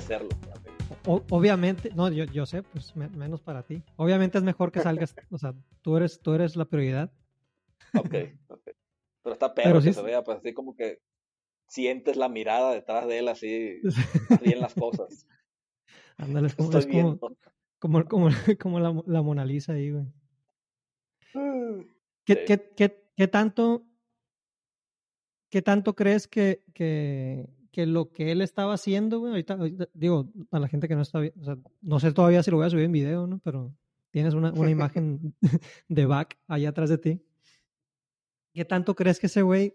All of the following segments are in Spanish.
Serlo. obviamente, no, yo, yo sé, pues menos para ti. Obviamente es mejor que salgas, o sea, tú eres, tú eres la prioridad. Ok, ok. Pero está peor que se vea, pues así como que sientes la mirada detrás de él, así, así en las cosas. Ándale, es como, como, como, como, la, la, Mona Lisa ahí, güey. ¿Qué, qué, qué, qué tanto ¿qué tanto crees que, que, que, lo que él estaba haciendo, güey, ahorita, digo, a la gente que no está o sea, no sé todavía si lo voy a subir en video, ¿no? Pero tienes una, una imagen de back allá atrás de ti. ¿Qué tanto crees que ese güey,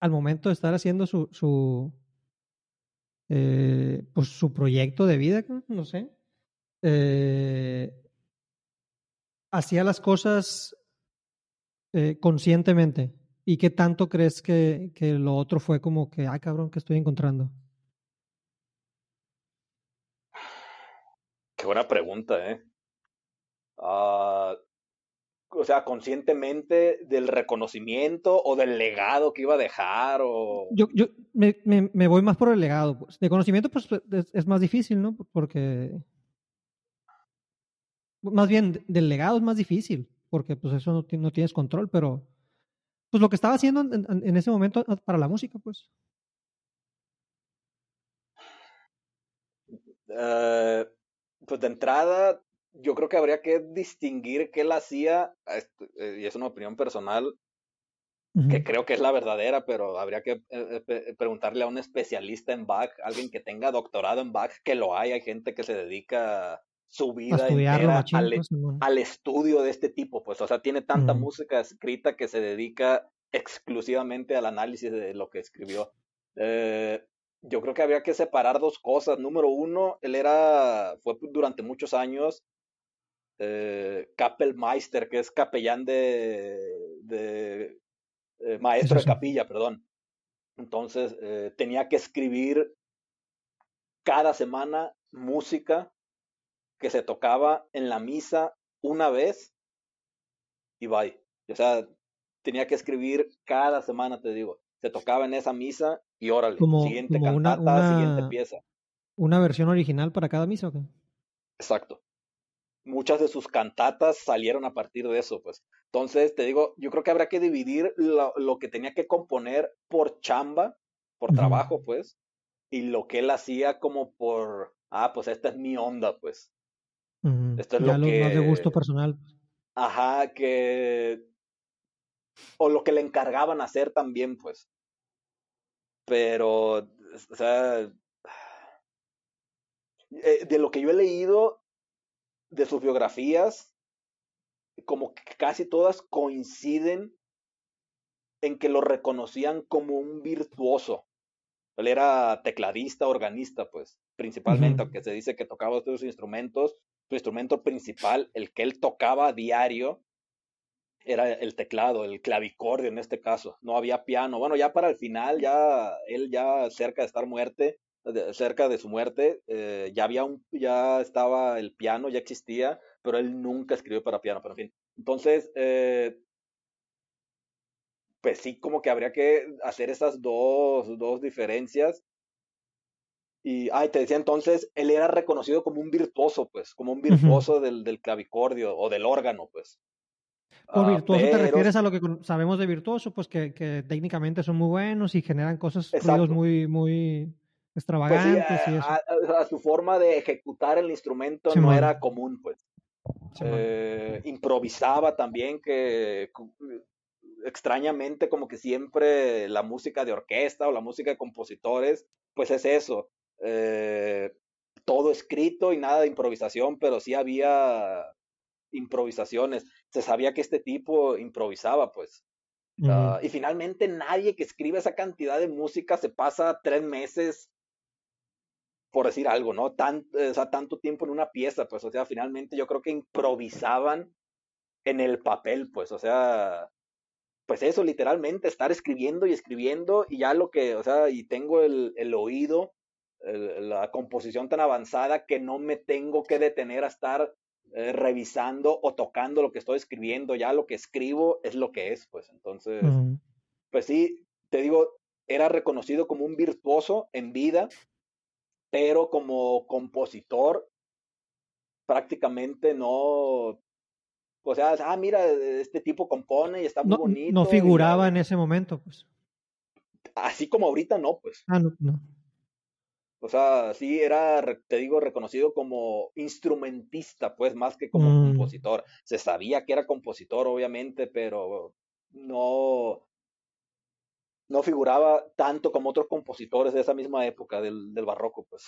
al momento de estar haciendo su, su, eh, pues su proyecto de vida, no sé, eh, hacía las cosas eh, conscientemente? ¿Y qué tanto crees que, que lo otro fue como que, ay cabrón, que estoy encontrando? Qué buena pregunta, ¿eh? Ah, o sea, conscientemente del reconocimiento o del legado que iba a dejar o... Yo, yo me, me, me voy más por el legado. Pues. De conocimiento, pues es, es, más difícil, ¿no? Porque... Más bien, del legado es más difícil, porque pues eso no, no tienes control, pero pues lo que estaba haciendo en, ese momento ah, para la música, pues. Eh, pues de entrada, yo creo que habría que distinguir qué él hacía, eh, y es una opinión personal, que creo que es la verdadera, pero habría que eh, preguntarle a un especialista en Bach, alguien que tenga doctorado en Bach, que lo hay, hay gente que se dedica su vida entera pues, al, estudio de este tipo, pues, o sea, tiene tanta música escrita que se dedica exclusivamente al análisis de lo que escribió. Eh, yo creo que había que separar dos cosas. Número uno, él era, fue durante muchos años eh, Kapellmeister, que es capellán de, de eh, maestro de capilla, perdón. Entonces, eh, tenía que escribir cada semana música que se tocaba en la misa una vez y bye. O sea, tenía que escribir cada semana, te digo. Se tocaba en esa misa y órale, siguiente cantata, siguiente pieza. ¿Una versión original para cada misa o qué? Exacto. Muchas de sus cantatas salieron a partir de eso, pues. Entonces, te digo, yo creo que habrá que dividir lo, lo que tenía que componer por chamba, por trabajo, pues, y lo que él hacía como por, ah, pues esta es mi onda, pues. Esto es lo, que... más de gusto personal. Ajá, que... O lo que le encargaban hacer también, pues. Pero, o sea, eh, de lo que yo he leído de sus biografías, como que casi todas coinciden en que lo reconocían como un virtuoso. Él era tecladista, organista, pues, principalmente, aunque se dice que tocaba otros instrumentos, su instrumento principal, el que él tocaba a diario, era el teclado, el clavicordio en este caso. No había piano. Bueno, ya para el final, ya él ya cerca de estar muerte, cerca de su muerte, eh, ya había un, ya estaba el piano, ya existía, pero él nunca escribió para piano, pero en fin. Entonces, eh, pues sí, como que habría que hacer esas dos, dos diferencias y, ay, te decía entonces, él era reconocido como un virtuoso, pues, como un virtuoso del, del, clavicordio o del órgano, pues. Por ah, virtuoso te refieres a lo que sabemos de virtuoso, pues que, que técnicamente son muy buenos y generan cosas muy, muy pues extravagantes. y eso. A, su forma de ejecutar el instrumento no era común, pues. Eh, improvisaba también, que extrañamente como que siempre la música de orquesta o la música de compositores, pues es eso, eh, todo escrito y nada de improvisación, pero sí había improvisaciones. Se sabía que este tipo improvisaba, pues. Ah, y finalmente nadie que escribe esa cantidad de música se pasa tres meses, por decir algo, ¿no? Tan, o sea, tanto tiempo en una pieza, pues, o sea, finalmente yo creo que improvisaban en el papel, pues, o sea, pues eso, literalmente, estar escribiendo y escribiendo y ya lo que, o sea, y tengo el, el oído la composición tan avanzada que no me tengo que detener a estar eh, revisando o tocando lo que estoy escribiendo. Ya lo que escribo es lo que es, pues. Entonces, pues sí, te digo, era reconocido como un virtuoso en vida pero como compositor prácticamente no, o sea, ah, mira, este tipo compone y está muy bonito. No figuraba en ese momento, pues. Así como ahorita no, pues. Ah, no, no. O sea, sí era, te digo, reconocido como instrumentista, pues, más que como Mm. compositor. Se sabía que era compositor, obviamente, pero no, no figuraba tanto como otros compositores de esa misma época del, del barroco, pues.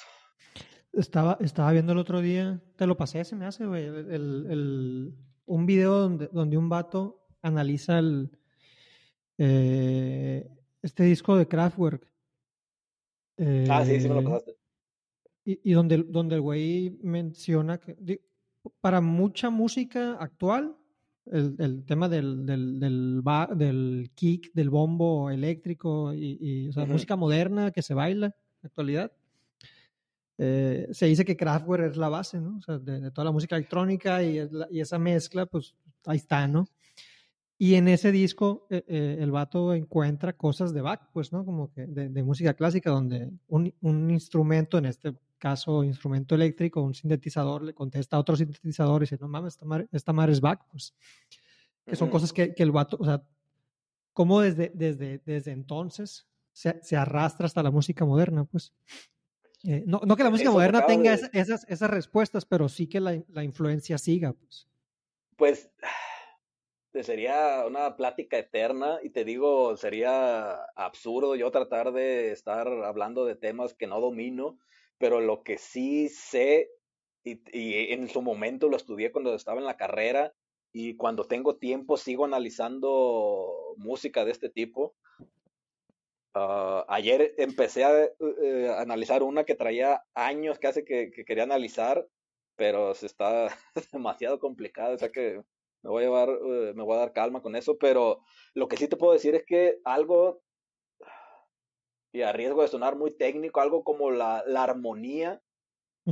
Estaba, estaba viendo el otro día, te lo pasé, se me hace, güey, el, el- un video donde, donde un vato analiza el, eh, este disco de Kraftwerk. Ah, sí, sí me lo Eh, pasaste. Y, y donde, donde el güey menciona que di- para mucha música actual, el, el tema del, del, del, ba- del kick, del bombo eléctrico y, y, o sea, música moderna que se baila en la actualidad, eh, se dice que Kraftwerk es la base, ¿no? O sea, de, de toda la música electrónica y, es la- y esa mezcla, pues ahí está, ¿no? Y en ese disco eh, eh, el vato encuentra cosas de Bach, pues, ¿no? Como que de, de música clásica, donde un, un instrumento, en este caso instrumento eléctrico, un sintetizador, le contesta a otro sintetizador y dice, no mames, esta madre, esta es Bach, pues. Que son cosas que, que el vato, o sea, como desde, desde, desde entonces se, se arrastra hasta la música moderna, pues. Eh, no, no que la música Eso moderna tenga de- esa- esas, esas respuestas, pero sí que la, la influencia siga, pues. Pues sería una plática eterna y te digo, sería absurdo yo tratar de estar hablando de temas que no domino, pero lo que sí sé y, en su momento lo estudié cuando estaba en la carrera y cuando tengo tiempo sigo analizando música de este tipo. Ah, ayer empecé a eh, analizar una que traía años casi que, que quería analizar, pero se está demasiado complicado, o sea que me voy a llevar, eh, me voy a dar calma con eso, pero lo que sí te puedo decir es que algo, y a riesgo de sonar muy técnico, algo como la, la armonía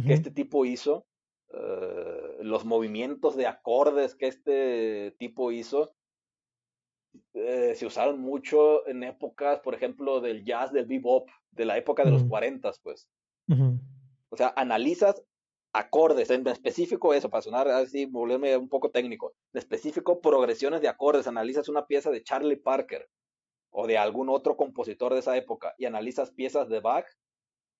que este tipo hizo, eh, los movimientos de acordes que este tipo hizo, eh, se usaron mucho en épocas, por ejemplo, del jazz, del bebop, de la época de los Mm. 40, pues. Ujú. O sea, analizas acordes, en específico eso, para sonar así, volverme un poco técnico, en específico progresiones de acordes, analizas una pieza de Charlie Parker o de algún otro compositor de esa época y analizas piezas de Bach,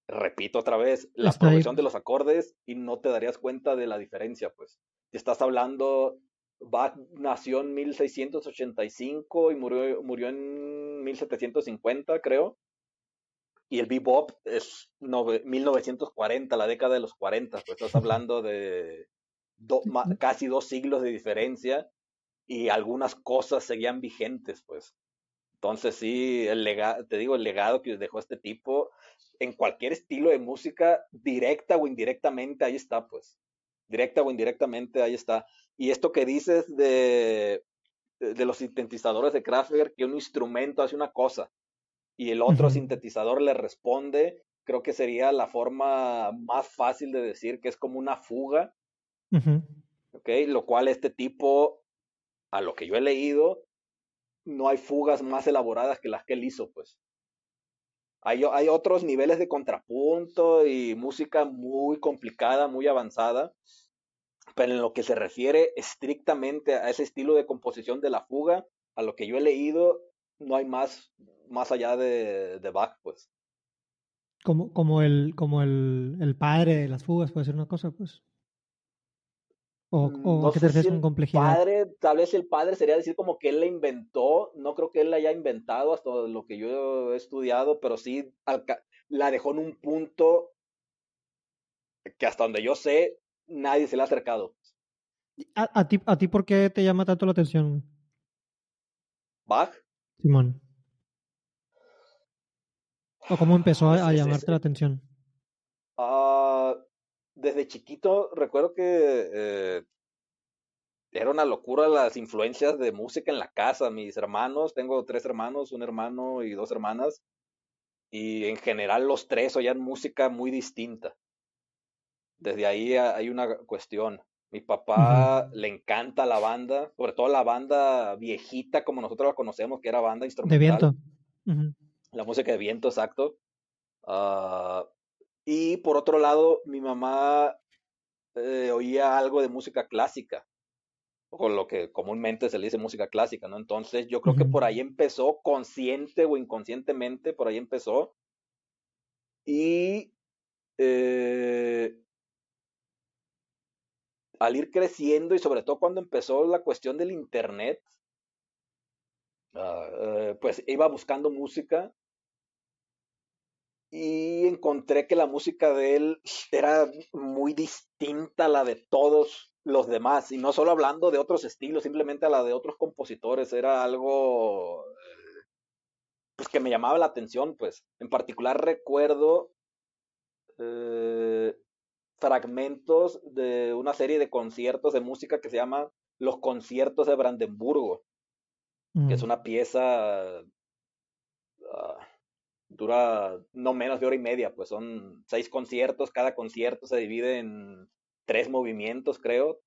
repito otra vez, la Está ahí, progresión de los acordes y no te darías cuenta de la diferencia, pues. Si estás hablando, Bach nació en 1685 y murió, murió en 1750, creo. Y el bebop es nove- 1940, la década de los 40, pues estás hablando de do- ma- casi dos siglos de diferencia y algunas cosas seguían vigentes, pues. Entonces sí, el legado, te digo, el legado que dejó este tipo en cualquier estilo de música, directa o indirectamente, ahí está, pues. Directa o indirectamente, ahí está. Y esto que dices de, de los sintetizadores de Kraftwerk, que un instrumento hace una cosa y el otro sintetizador le responde, creo que sería la forma más fácil de decir que es como una fuga, Ujú. ¿ok? Lo cual este tipo, a lo que yo he leído, no hay fugas más elaboradas que las que él hizo, pues. Hay, hay otros niveles de contrapunto y música muy complicada, muy avanzada, pero en lo que se refiere estrictamente a ese estilo de composición de la fuga, a lo que yo he leído, no hay más, más allá de, de Bach, pues. Como, como el, como el, el padre de las fugas puede ser una cosa, pues. O, o Mm, No ¿a qué te si con complejidad? padre, tal vez el padre sería decir como que él la inventó, no creo que él la haya inventado hasta lo que yo he estudiado, pero sí la dejó en un punto que hasta donde yo sé, nadie se le ha acercado. ¿A, a ti, ¿A ti por qué te llama tanto la atención, Bach, Simón? ¿O cómo empezó a, llamarte la atención? ah, desde chiquito recuerdo que eh, era una locura las influencias de música en la casa. Mis hermanos, tengo tres hermanos, un hermano y dos hermanas, y en general los tres oían música muy distinta. Desde ahí ha- hay una cuestión. Mi papá le encanta la banda, sobre todo la banda viejita como nosotros la conocemos, que era banda De instrumental. viento. Ujú. La música de viento, exacto. Ah, Y por otro lado, mi mamá eh, oía algo de música clásica, o lo que comúnmente se le dice música clásica, ¿no? Entonces yo creo que por ahí empezó, consciente o inconscientemente, por ahí empezó. Y eh, al ir creciendo y sobre todo cuando empezó la cuestión del Internet, ah, eh, pues iba buscando música y encontré que la música de él era muy distinta a la de todos los demás, y no solo hablando de otros estilos, simplemente a la de otros compositores, era algo eh, pues que me llamaba la atención, pues. En particular recuerdo eh, fragmentos de una serie de conciertos de música que se llama Los conciertos de Brandenburgo, que es una pieza ah, dura no menos de hora y media, pues son seis conciertos, cada concierto se divide en tres movimientos, creo.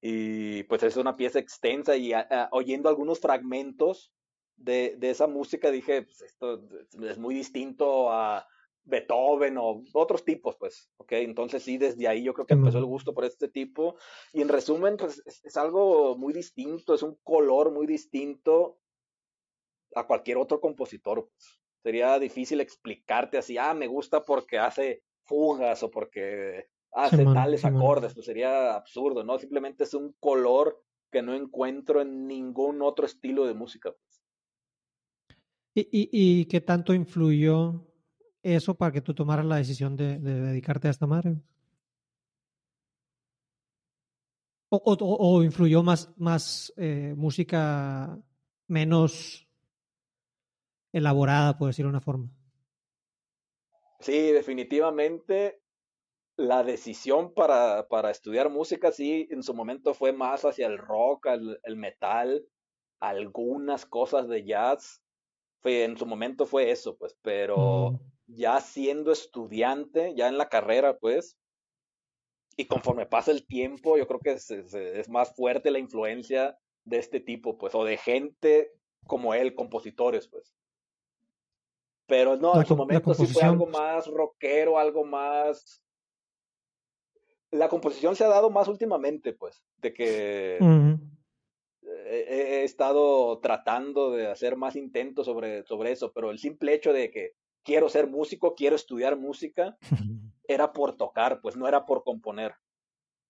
Y pues es una pieza extensa y oyendo algunos fragmentos de, de, esa música dije, pues esto es muy distinto a Beethoven o otros tipos, pues, ok, entonces sí, desde ahí yo creo que empezó el gusto por este tipo. Y en resumen, pues es, es algo muy distinto, es un color muy distinto a cualquier otro compositor. Pues sería difícil explicarte así, ah, me gusta porque hace fugas o porque hace tales acordes, pues sería absurdo, ¿no? Simplemente es un color que no encuentro en ningún otro estilo de música. Pues. ¿Y, y, y qué tanto influyó eso para que tú tomaras la decisión de, dedicarte a esta madre? ¿O, o, influyó más, más eh, música menos elaborada, por decirlo de una forma. Sí, definitivamente la decisión para, para, estudiar música, sí, en su momento fue más hacia el rock, el, metal, algunas cosas de jazz. Fue, en su momento fue eso, pues, pero ya siendo estudiante, ya en la carrera, pues, y conforme pasa el tiempo, yo creo que es, es más fuerte la influencia de este tipo, pues, o de gente como él, compositores, pues. Pero no, en su momento sí fue algo más rockero, algo más. La composición se ha dado más últimamente, pues, de que he, estado tratando de hacer más intentos sobre, sobre eso, pero el simple hecho de que quiero ser músico, quiero estudiar música, era por tocar, pues no era por componer.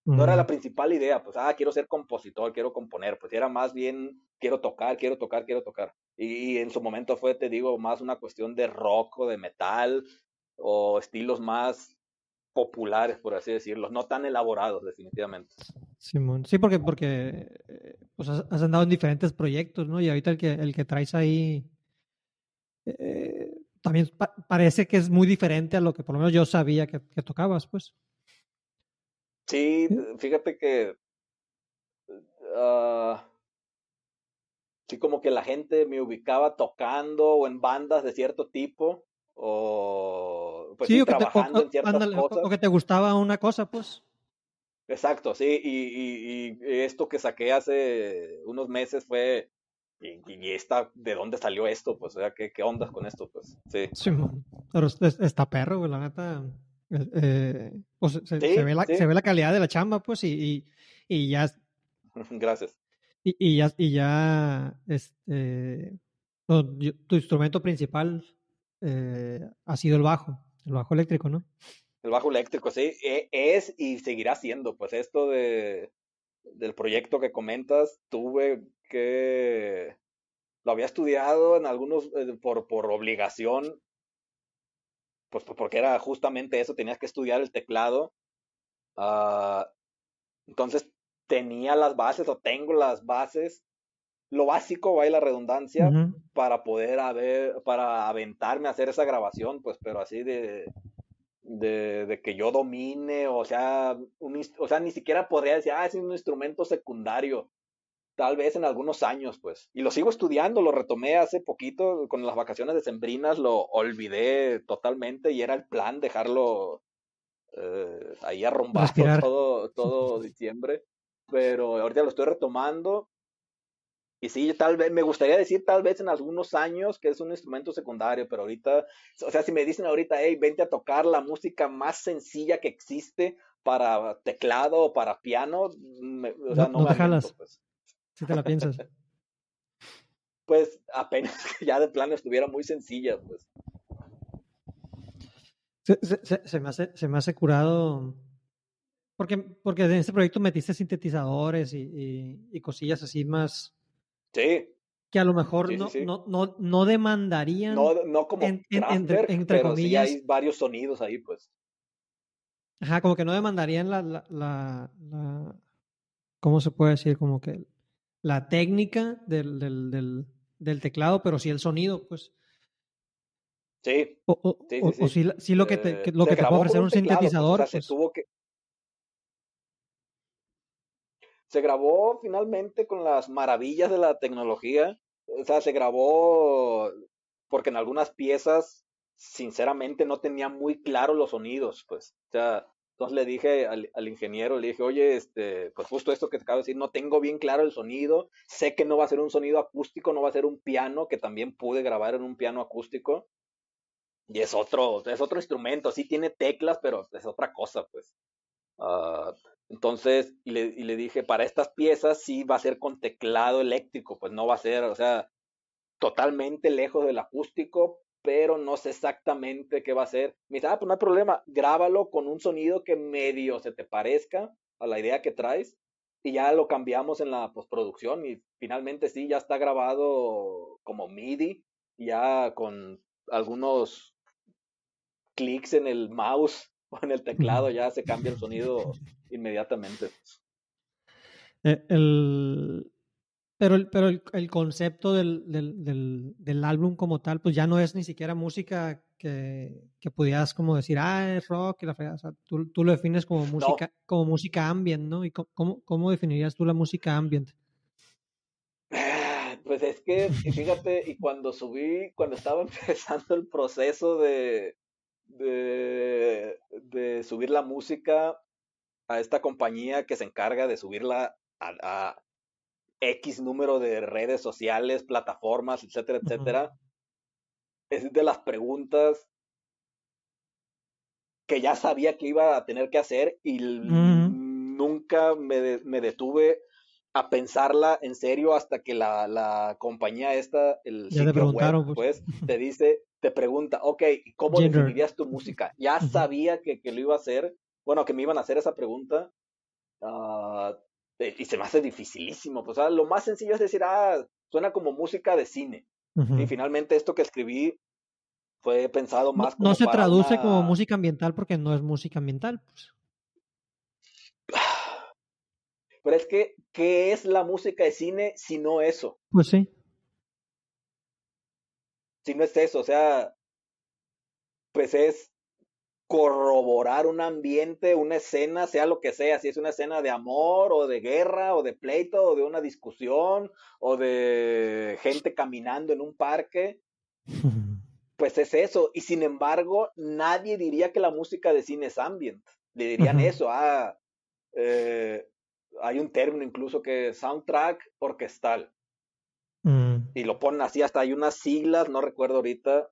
No era la principal idea, pues, ah, quiero ser compositor, quiero componer, pues era más bien, quiero tocar, quiero tocar, quiero tocar. Y, en su momento fue, te digo, más una cuestión de rock o de metal o estilos más populares, por así decirlo, no tan elaborados, definitivamente. Simón, sí, porque, porque eh, pues has andado en diferentes proyectos, ¿no? Y ahorita el que, el que traes ahí eh, también parece que es muy diferente a lo que por lo menos yo sabía que, tocabas, pues. Sí, fíjate que ah, sí como que la gente me ubicaba tocando o en bandas de cierto tipo o pues sí, trabajando en ciertas cosas. O que te gustaba una cosa, pues. Exacto, sí, y, y, esto que saqué hace unos meses fue, y, y, esta, ¿de dónde salió esto? Pues, o sea, ¿qué, qué ondas con esto? Pues, sí. Sí, pero está perro, güey, la neta. Eh, eh pues, se, ve la, se ve la calidad de la chamba, pues, y, y ya. Gracias. Y, y ya, y ya este, tu instrumento principal eh, ha sido el bajo, el bajo eléctrico, ¿no? El bajo eléctrico, sí, e, es y seguirá siendo. Pues esto de, del proyecto que comentas, tuve que. Lo había estudiado en algunos eh, por, por obligación, pues porque era justamente eso, tenías que estudiar el teclado. Uh, entonces tenía las bases o tengo las bases, lo básico, vaya la redundancia, para poder haber, para aventarme a hacer esa grabación, pues, pero así de, de, de que yo domine, o sea, un, o sea, ni siquiera podría decir, ah, es un instrumento secundario, tal vez en algunos años, pues. Y lo sigo estudiando, lo retomé hace poquito, con las vacaciones de Sembrinas, lo olvidé totalmente y era el plan dejarlo eh, ahí arrumbado todo, todo diciembre pero ahorita lo estoy retomando Y sí, tal vez, me gustaría decir tal vez en algunos años que es un instrumento secundario, pero ahorita, o sea, si me dicen ahorita, hey, vente a tocar la música más sencilla que existe para teclado o para piano, o sea, no, no, te jalas. Pues. Si te la piensas. pues apenas ya de plano estuviera muy sencilla, pues. Se, me, hace, se me hace curado porque, porque en este proyecto metiste sintetizadores y, y, cosillas así más. Sí. Que a lo mejor no, No, no, no, demandarían. No, no como entre, entre comillas. hay varios sonidos ahí, pues. Ajá, como que no demandarían la, la, la, la, ¿Cómo se puede decir? Como que la técnica del, del, del, del teclado, pero sí el sonido, pues. Sí. O, o, sí, o, sí, lo que te, lo que te puede ofrecer un, sintetizador. Pues, se pues tuvo que. Se grabó finalmente con las maravillas de la tecnología. O sea, se grabó porque en algunas piezas, sinceramente, no tenía muy claro los sonidos, pues. O sea, entonces le dije al, ingeniero, le dije, oye, este, pues justo esto que te acabo de decir, no tengo bien claro el sonido, sé que no va a ser un sonido acústico, no va a ser un piano, que también pude grabar en un piano acústico, y es otro, es otro instrumento, sí tiene teclas, pero es otra cosa, pues. Uh, entonces, y le, y le, dije, para estas piezas sí va a ser con teclado eléctrico, pues no va a ser, o sea, totalmente lejos del acústico, pero no sé exactamente qué va a ser. Me dice, ah, pues no hay problema, grábalo con un sonido que medio se te parezca a la idea que traes y ya lo cambiamos en la postproducción y finalmente sí, ya está grabado como MIDI, ya con algunos clics en el mouse o en el teclado ya se cambia el sonido inmediatamente. Eh, el, pero el, pero el, concepto del, del, del, álbum como tal, pues ya no es ni siquiera música que, que pudieras como decir, ah, es rock y la fea. O sea, tú, tú, lo defines como música, como música ambient, ¿no? ¿Y cómo, cómo definirías tú la música ambient? Pues es que, fíjate, y cuando subí, cuando estaba empezando el proceso de, de, de subir la música a esta compañía que se encarga de subirla a, a X número de redes sociales, plataformas, etcétera, etcétera, es de las preguntas que ya sabía que iba a tener que hacer y nunca me, me, detuve a pensarla en serio hasta que la, la compañía esta, el ya sitio web, pues. pues, te dice, te pregunta, ok, ¿cómo definirías tu música? Ya sabía que, que, lo iba a hacer, bueno, que me iban a hacer esa pregunta, uh, y se me hace dificilísimo. Pues, lo más sencillo es decir, ah, suena como música de cine. Y finalmente esto que escribí fue pensado más como. No, se traduce como música ambiental porque no es música ambiental. Pues. Pero es que, ¿qué es la música de cine si no eso? Pues sí si no es eso, o sea, pues es corroborar un ambiente, una escena, sea lo que sea, si es una escena de amor o de guerra o de pleito o de una discusión o de gente caminando en un parque, pues es eso. Y sin embargo, nadie diría que la música de cine es ambient. Le dirían eso, ah, eh, hay un término incluso que es soundtrack orquestal. Mm. Y lo ponen así, hasta hay unas siglas, no recuerdo ahorita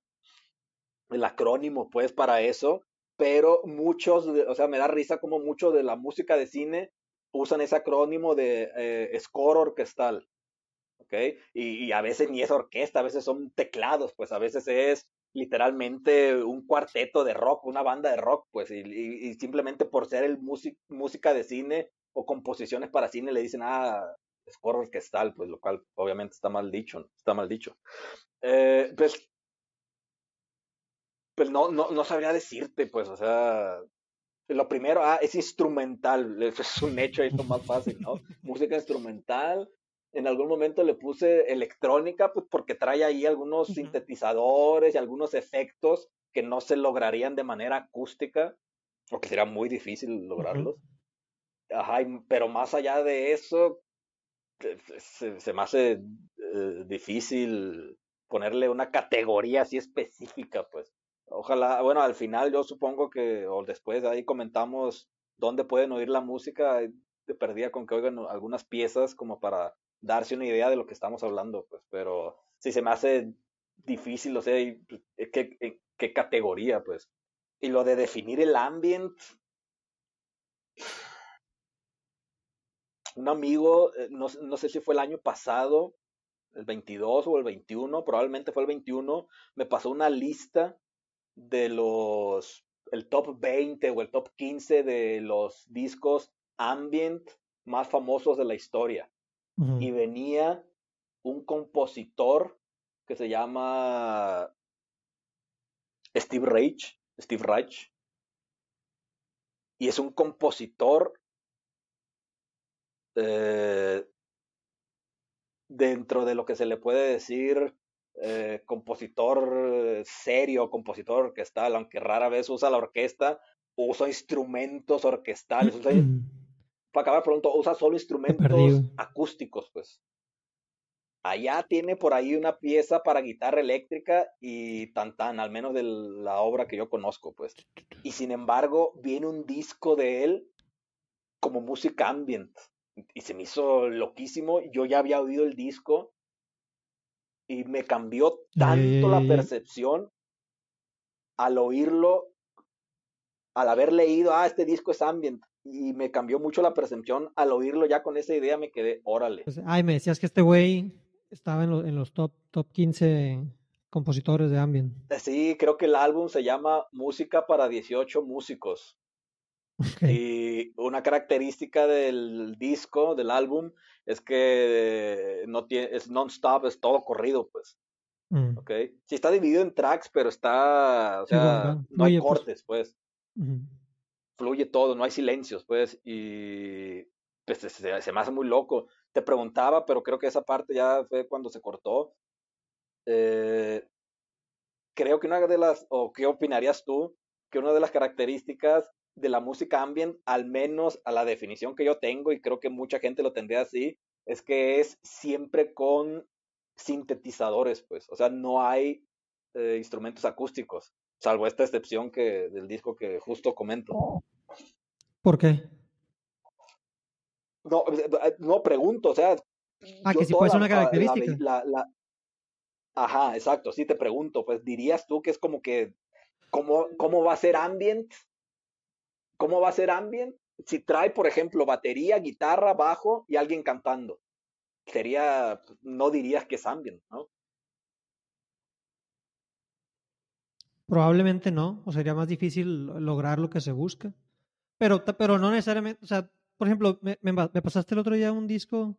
el acrónimo, pues, para eso, pero muchos, o sea, me da risa como mucho de la música de cine usan ese acrónimo de eh, score orquestal, ¿ok? Y, a veces ni es orquesta, a veces son teclados, pues a veces es literalmente un cuarteto de rock, una banda de rock, pues, y, simplemente por ser el música de cine o composiciones para cine le dicen, ah, score orquestal, pues lo cual obviamente está mal dicho, está mal dicho. Eh, pues, pues no, no, no sabría decirte, pues, o sea, lo primero, ah, es instrumental, es un hecho esto más fácil, ¿no? Música instrumental. En algún momento le puse electrónica, pues porque trae ahí algunos sintetizadores y algunos efectos que no se lograrían de manera acústica, o que sería muy difícil lograrlos. Ajá, pero más allá de eso, se, se me hace eh, difícil ponerle una categoría así específica, pues. Ojalá, bueno, al final yo supongo que, o después ahí comentamos dónde pueden oír la música, de perdida con que oigan algunas piezas como para darse una idea de lo que estamos hablando, pues, pero si se me hace difícil, o sea, pues, ¿qué, qué categoría, pues? Y lo de definir el ambient, un amigo, eh, no, no, sé si fue el año pasado, el 22 o el 21, probablemente fue el 21, me pasó una lista de los, el top 20 o el top 15 de los discos ambient más famosos de la historia. Y venía un compositor que se llama Steve Reich, Steve Reich, y es un compositor eh, dentro de lo que se le puede decir eh, compositor serio, compositor orquestal, aunque rara vez usa la orquesta, usa instrumentos orquestales. para acabar pronto, usa solo instrumentos acústicos, pues. Allá tiene por ahí una pieza para guitarra eléctrica y tan tan, al menos de la obra que yo conozco, pues. Y sin embargo, viene un disco de él como música ambient y se me hizo loquísimo. Yo ya había oído el disco y me cambió tanto la percepción al oírlo, al haber leído, ah, este disco es ambient, y me cambió mucho la percepción al oírlo ya con esa idea me quedé, órale. Pues, ay, me decías que este güey estaba en, en, los top, top 15 compositores de ambient. Sí, creo que el álbum se llama Música para 18 músicos. Y una característica del disco, del álbum, es que no tiene, es non-stop, es todo corrido, pues. Mm. Okay. Sí está dividido en tracks, pero está, o sea, no hay pues. cortes, pues. Fluye todo, no hay silencios, pues, y pues se, se, me hace muy loco. Te preguntaba, pero creo que esa parte ya fue cuando se cortó. Eh, creo que una de las, o qué opinarías tú, que una de las características de la música ambient, al menos a la definición que yo tengo, y creo que mucha gente lo tendría así, es que es siempre con sintetizadores, pues. O sea, no hay eh, instrumentos acústicos, salvo esta excepción que, del disco que justo comento. ¿Por qué? No, eh, eh, no pregunto, o sea. Ah, que si puede ser una característica. Ajá, exacto, sí te pregunto, pues dirías tú que es como que, ¿cómo, cómo va a ser ambient ¿Cómo va a ser ambient? Si trae, por ejemplo, batería, guitarra, bajo y alguien cantando. Sería, no dirías que es ambient, ¿no? Probablemente no, o sería más difícil lograr lo que se busca. Pero, pero no necesariamente, o sea, por ejemplo, me, pasaste el otro día un disco,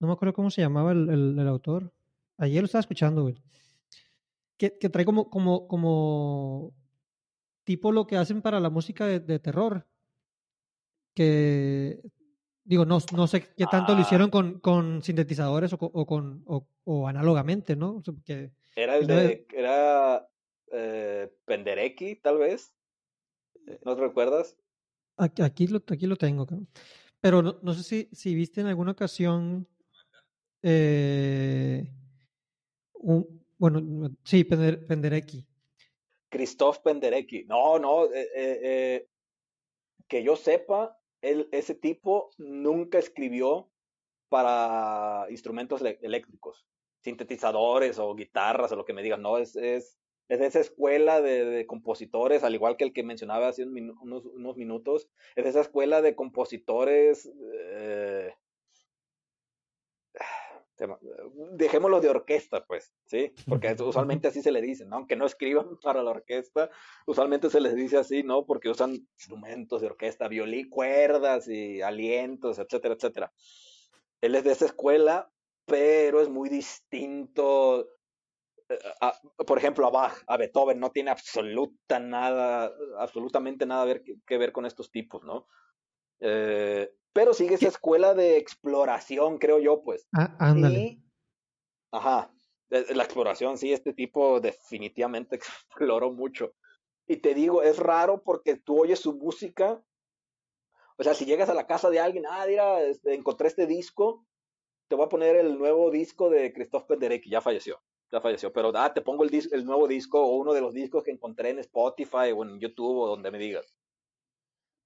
no me acuerdo cómo se llamaba el, el, autor. Ayer lo estaba escuchando, güey. Que, que, trae como, como, como tipo lo que hacen para la música de, terror. Que digo, no, no sé qué tanto lo ah. hicieron con, con sintetizadores o, o con o, análogamente, ¿no? era el de, era eh, Penderecki, tal vez. ¿No te recuerdas? Aquí, lo, aquí lo tengo, pero no, no sé si, si viste en alguna ocasión eh, un, bueno, sí, Penderecki. Christoph Penderecki. No, no, eh, eh, eh, que yo sepa, ese tipo nunca escribió para instrumentos eléctricos, sintetizadores o guitarras o lo que me digan, no, es, es, es esa escuela de, compositores, al igual que el que mencionaba hace unos, unos, minutos, es esa escuela de compositores dejémoslo de orquesta, pues, ¿sí? Porque usualmente así se le dice, ¿no? Aunque no escriban para la orquesta, usualmente se les dice así, ¿no? Porque usan instrumentos de orquesta, violín, cuerdas y alientos, etcétera, etcétera. Él es de esa escuela, pero es muy distinto. Eh, por ejemplo, a Bach, a Beethoven, no tiene absoluta nada, absolutamente nada ver, que ver con estos tipos, ¿no? Eh, pero sigue esa escuela de exploración, creo yo, pues. Ah, ándale. ajá, la exploración, sí, este tipo definitivamente exploró mucho. Y te digo, es raro porque tú oyes su música. O sea, si llegas a la casa de alguien, ah, mira, este, encontré este disco, te voy a poner el nuevo disco de Christophe Penderecki, ya falleció, ya falleció, pero ah, te pongo el, el nuevo disco o uno de los discos que encontré en Spotify o en YouTube o donde me digas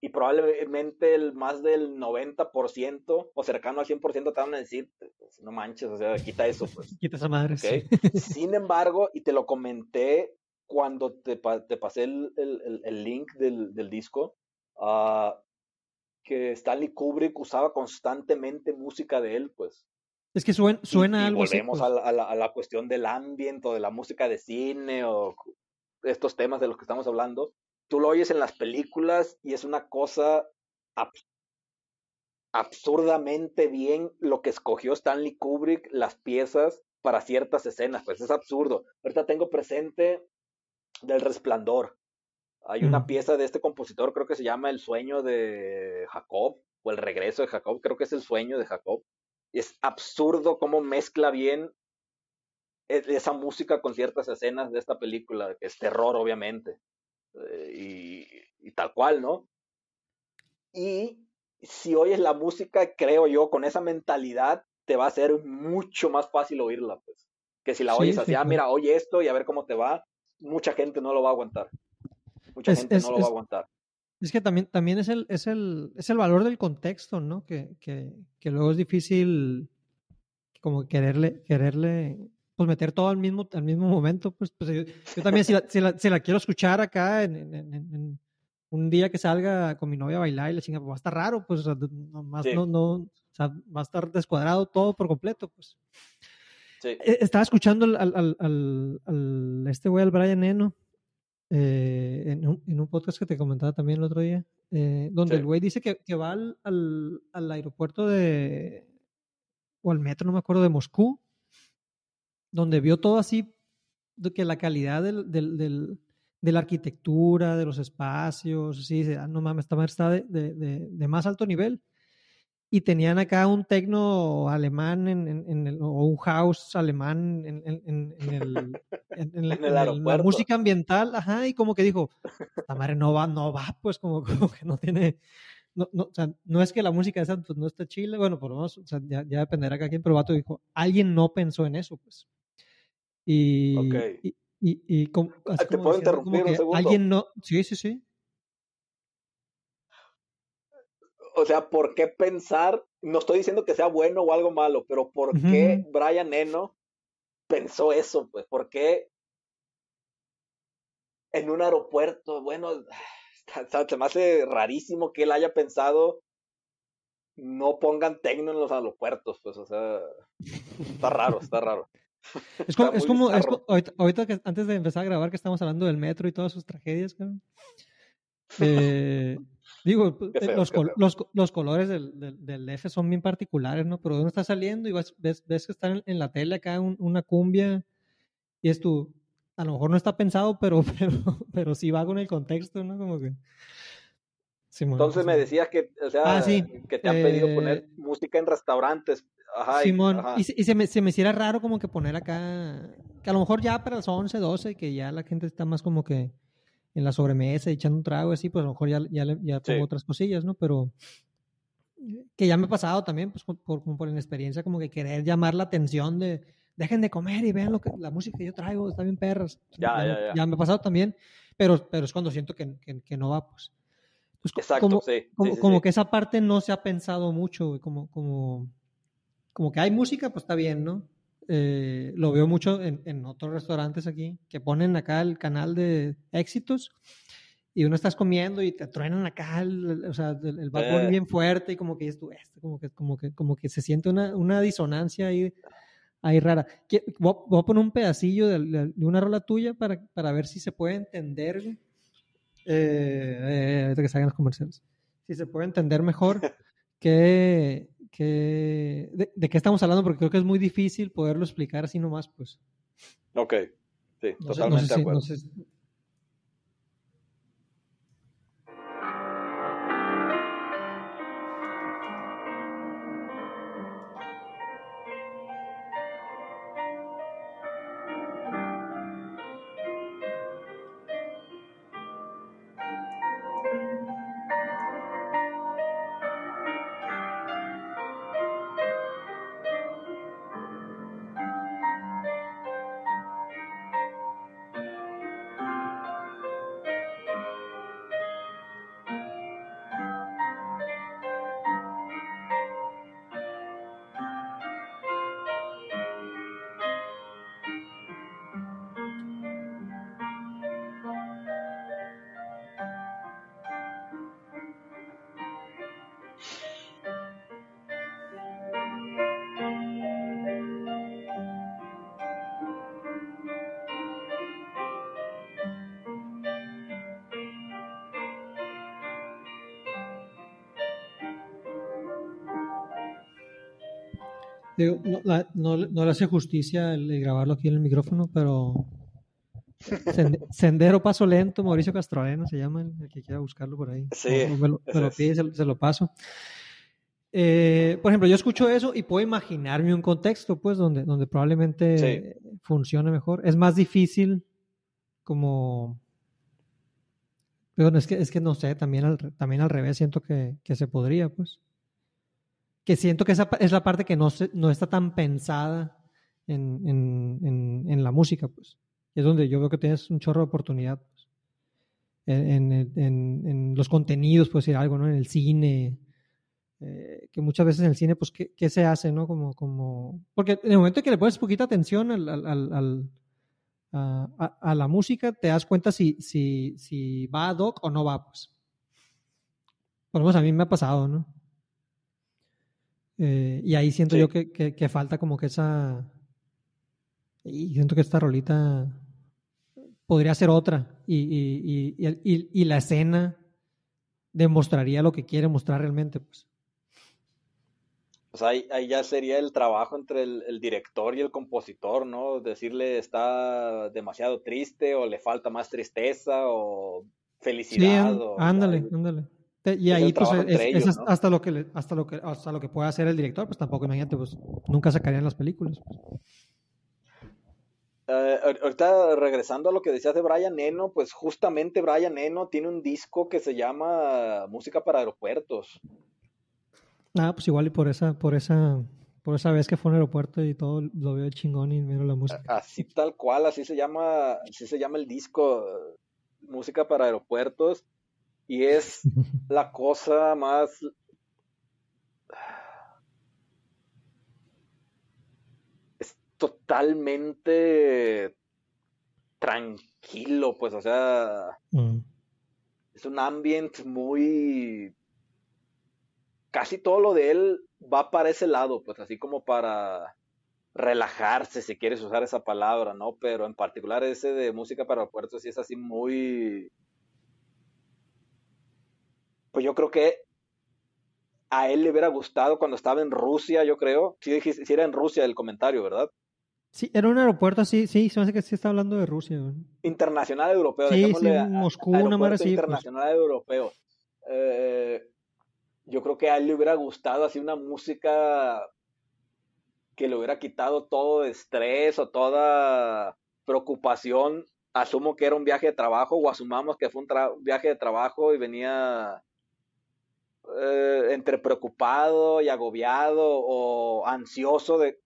y probablemente el más del 90% o cercano al 100% te van a decir, pues, no manches, o sea, quita eso, pues. Quita esa madre. Sin embargo, y te lo comenté cuando te, te pasé el, el, el, link del, del disco, uh, que Stanley Kubrick usaba constantemente música de él, pues. Es que suena, suena algo volvemos así, pues. a, la, a, la, cuestión del ambiente o de la música de cine o estos temas de los que estamos hablando. Tú lo oyes en las películas y es una cosa abs absurdamente bien lo que escogió Stanley Kubrick, las piezas para ciertas escenas, pues es absurdo. Ahorita tengo presente del resplandor. Hay una pieza de este compositor, creo que se llama El sueño de Jacob, o El regreso de Jacob, creo que es El sueño de Jacob. Y es absurdo cómo mezcla bien e, esa música con ciertas escenas de esta película, que es terror, obviamente. Eh, y, y, tal cual, ¿no? Y si oyes la música, creo yo, con esa mentalidad, te va a ser mucho más fácil oírla, pues. Que si la oyes sí, así, sí, ah, mira, oye esto y a ver cómo te va, mucha gente no lo va a aguantar. Mucha es, gente es, no lo es, va a aguantar. Es que también, también es, el, es, el, es el valor del contexto, ¿no? Que, que, que luego es difícil como quererle, quererle pues meter todo al mismo, al mismo momento. Pues, pues yo, yo, también si la, si, la, si la, quiero escuchar acá en, en, en, un día que salga con mi novia a bailar y la chinga, pues va a estar raro, pues nomás sí. no, no, o sea, va a estar descuadrado todo por completo, pues. Sí. Estaba escuchando al, al, al, al este güey, al Brian Eno, eh, en, un, en, un, podcast que te comentaba también el otro día, eh, donde sí. el güey dice que, que va al, aeropuerto de, o al metro, no me acuerdo, de Moscú, donde vio todo así, de que la calidad del, del, del, de la arquitectura, de los espacios, así, ah, no mames, esta madre está de, de, de, más alto nivel. Y tenían acá un tecno alemán en, en, en el, o un house alemán en, en el, el la música ambiental, ajá, y como que dijo, esta madre no va, no va, pues como, como que no tiene, no, no, o sea, no es que la música esa pues, no esté chile, bueno, por lo menos, o sea, ya, ya dependerá acá quién, pero Vato dijo, alguien no pensó en eso, pues. Y, okay. y, y, y como, así ¿Te puedo interrumpir un segundo? Alguien no, sí, sí, sí. O sea, ¿por qué pensar? No estoy diciendo que sea bueno o algo malo, pero ¿por uh -huh. qué Brian Eno pensó eso? Pues, ¿por qué en un aeropuerto? Bueno, se me hace rarísimo que él haya pensado no pongan tecno en los aeropuertos, pues, o sea, está raro, está raro. Es como, es como, es como ahorita, ahorita, que antes de empezar a grabar que estamos hablando del metro y todas sus tragedias, eh, digo, feo, los, los, los, colores del, del, del, F son bien particulares, ¿no? Pero uno está saliendo y ves, ves, ves que está en, en, la tele acá un, una cumbia y es tu, a lo mejor no está pensado, pero, pero, pero sí va con el contexto, ¿no? Como que... Entonces me decías que, o sea, ah, sí. que te han pedido poner música en restaurantes. Ajá, Simón, ajá. y, y, se, me, se me hiciera raro como que poner acá, que a lo mejor ya para las 11, 12, que ya la gente está más como que en la sobremesa echando un trago así, pues a lo mejor ya, ya, ya pongo sí. otras cosillas, ¿no? Pero que ya me ha pasado también, pues por, por, por inexperiencia, como que querer llamar la atención de, dejen de comer y vean lo que, la música que yo traigo, está bien perras. Ya, ya, ya. Ya me ha pasado también, pero, pero es cuando siento que, que, que no va, pues. Pues Exacto, como, sí. Como, sí, como sí. que esa parte no se ha pensado mucho, como, como, como que hay música, pues está bien, ¿no? Eh, lo veo mucho en, en, otros restaurantes aquí, que ponen acá el canal de éxitos y uno estás comiendo y te truenan acá, el, o sea, el, el Bunny eh. bien fuerte y como que es tu, este, como que, como que, como que se siente una, una disonancia ahí ahí rara. Voy a poner un pedacillo de, de una rola tuya para, para, ver si se puede entender. Eh, eh, que salgan los comerciales. Si se puede entender mejor que, que de, de, qué estamos hablando, porque creo que es muy difícil poderlo explicar así nomás, pues. Ok, sí, no totalmente sé, no sé de acuerdo. no sé, no, le hace justicia el, grabarlo aquí en el micrófono, pero Sendero Paso Lento, Mauricio Castroleno se llama, el, que quiera buscarlo por ahí. Sí. me, lo, pide, se, lo paso. Eh, por ejemplo, yo escucho eso y puedo imaginarme un contexto, pues, donde, donde probablemente funcione mejor. Es más difícil como... Pero es que, es que no sé, también al, también al revés siento que, que se podría, pues que siento que esa es la parte que no, no está tan pensada en, en, en, la música, pues. Es donde yo veo que tienes un chorro de oportunidad. Pues. En, los contenidos, pues decir algo, ¿no? En el cine. Eh, que muchas veces en el cine, pues, ¿qué, ¿qué, se hace, no? Como, como... Porque en el momento que le pones poquita atención al, al, a, la música, te das cuenta si, si, si va a doc o no va, pues. Por lo menos a mí me ha pasado, ¿no? Eh, y ahí siento yo que, que, falta como que esa... Y siento que esta rolita podría ser otra. Y, y, y, y, la escena demostraría lo que quiere mostrar realmente. Pues. pues ahí, ahí, ya sería el trabajo entre el, director y el compositor, ¿no? Decirle está demasiado triste o le falta más tristeza o felicidad. Sí, ándale, ándale. Y ahí pues es, hasta lo que hasta lo que hasta lo que puede hacer el director, pues tampoco imagínate, pues nunca sacarían las películas. Pues. Eh, ahorita regresando a lo que decías de Brian Eno, pues justamente Brian Eno tiene un disco que se llama Música para aeropuertos. Ah, pues igual y por esa, por esa, por esa vez que fue el aeropuerto y todo lo veo chingón y miro la música. Así tal cual, así se llama, así se llama el disco, Música para aeropuertos y es la cosa más... Es totalmente tranquilo, pues, o sea... Mm. Es un ambiente muy... Casi todo lo de él va para ese lado, pues, así como para relajarse, si quieres usar esa palabra, ¿no? Pero en particular ese de música para puertos sí es así muy pues yo creo que a él le hubiera gustado cuando estaba en Rusia, yo creo. Si, si era en Rusia el comentario, ¿verdad? Sí, era un aeropuerto así, sí, se me hace que sí está hablando de Rusia. Internacional europeo, sí, sí, Moscú, una así. Pues. Internacional europeo. Eh, yo creo que a él le hubiera gustado así una música que le hubiera quitado todo estrés o toda preocupación. Asumo que era un viaje de trabajo o asumamos que fue un viaje de trabajo y venía eh, entre preocupado y agobiado o ansioso de,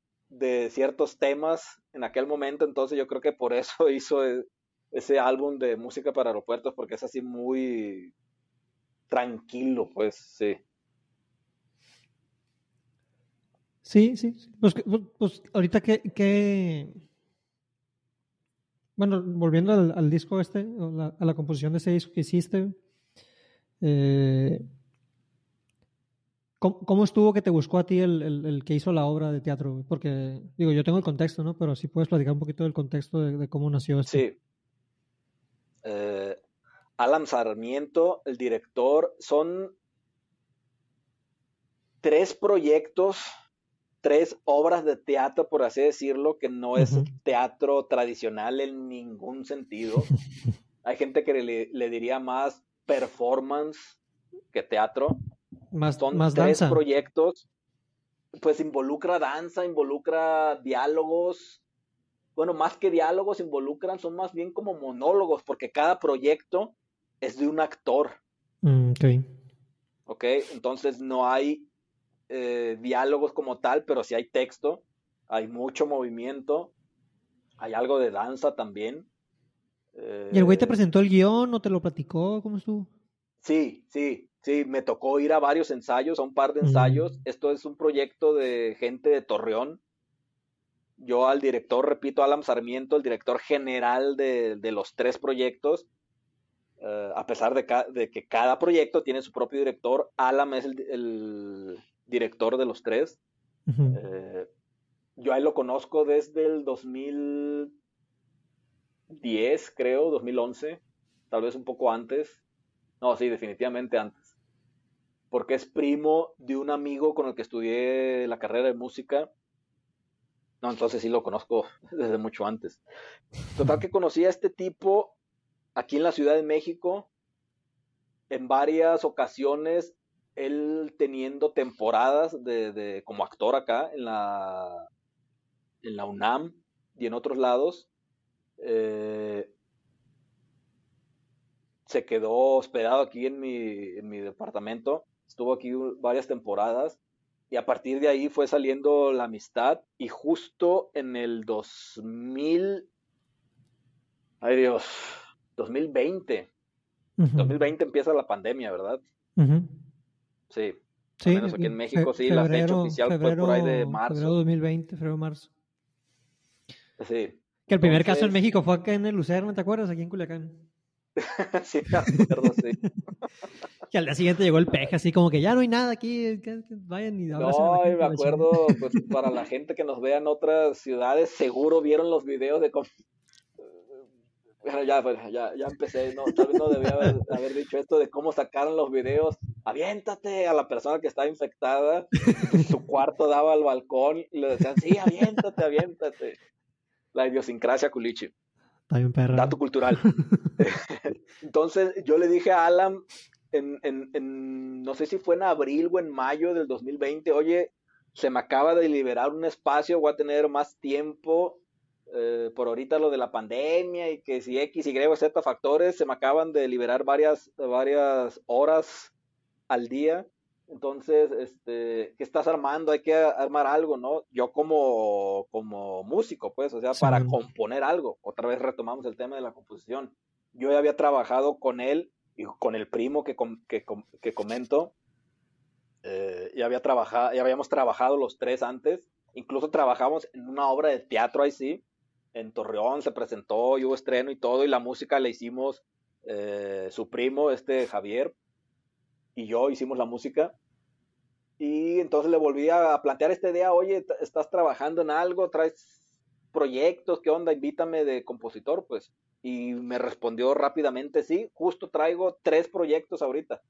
ciertos temas en aquel momento, entonces yo creo que por eso hizo e, ese álbum de música para aeropuertos, porque es así muy tranquilo, pues sí. Sí, sí. Pues, pues, pues ahorita que, Bueno, volviendo al, disco este, a la composición de ese disco que hiciste, eh, ¿Cómo, estuvo que te buscó a ti el, que hizo la obra de teatro? Porque, digo, yo tengo el contexto, ¿no? Pero si puedes platicar un poquito del contexto de, cómo nació esto. Sí. Eh, Alan Sarmiento, el director, son tres proyectos, tres obras de teatro, por así decirlo, que no es teatro tradicional en ningún sentido. Hay gente que le diría más performance que teatro. Más, Son más tres proyectos. Pues involucra danza, involucra diálogos. Bueno, más que diálogos involucran, son más bien como monólogos, porque cada proyecto es de un actor. Mm, ok. Ok, entonces no hay eh, diálogos como tal, pero sí hay texto, hay mucho movimiento, hay algo de danza también. ¿Y el güey te eh, presentó el guion o te lo platicó? ¿Cómo estuvo? Sí, sí, sí, me tocó ir a varios ensayos, a un par de ensayos. Esto es un proyecto de gente de Torreón. Yo al director, repito, Alan Sarmiento, el director general de, los tres proyectos, eh, a pesar de, que cada proyecto tiene su propio director, Alan es el, director de los tres. Eh, yo a él lo conozco desde el 2010, creo, 2011, tal vez un poco antes. No, sí, definitivamente antes. Porque es primo de un amigo con el que estudié la carrera de música No, entonces sí lo conozco desde mucho antes. Total que conocí a este tipo aquí en la Ciudad de México en varias ocasiones, él teniendo temporadas de, como actor acá en la, en la UNAM y en otros lados. Eh, se quedó hospedado aquí en mi, en mi departamento, estuvo aquí varias temporadas y a partir de ahí fue saliendo la amistad y justo en el 2000, ay Dios, 2020, 2020 empieza la pandemia, ¿verdad? Sí. Sí, menos aquí en México, sí, la fecha oficial fue por ahí de marzo. Febrero 2020, febrero marzo. Sí. Que el primer caso en México fue acá en el Lucerna, ¿te acuerdas? Aquí en Culiacán. sí, me acuerdo, sí. que al día siguiente llegó el peje, así como que ya no hay nada aquí, vayan y No, me acuerdo, pues para la gente que nos vea en otras ciudades, seguro vieron los videos de cómo... Bueno, ya, pues, ya, ya empecé, no, tal vez no debía haber, dicho esto de cómo sacaron los videos. Aviéntate a la persona que estaba infectada, su cuarto daba al balcón y le decían, sí, aviéntate, aviéntate. La idiosincrasia culichi. Dato cultural. Entonces yo le dije a Alan, en, en, en, no sé si fue en abril o en mayo del 2020, oye, se me acaba de liberar un espacio, voy a tener más tiempo eh, por ahorita lo de la pandemia y que si X, Y o Z factores, se me acaban de liberar varias, varias horas al día. Entonces, este, ¿qué estás armando? Hay que armar algo, ¿no? Yo como, como músico, pues, o sea, para componer algo. Otra vez retomamos el tema de la composición. Yo ya había trabajado con él y con el primo que, que, que comento. Eh, ya, había trabajado, ya habíamos trabajado los tres antes. Incluso trabajamos en una obra de teatro ahí sí en Torreón, se presentó y hubo estreno y todo, y la música la hicimos eh, su primo, este Javier, y yo hicimos la música. Y entonces le volví a plantear esta idea, oye, estás trabajando en algo, traes proyectos, ¿qué onda? Invítame de compositor, pues. Y me respondió rápidamente, sí, justo traigo tres proyectos ahorita.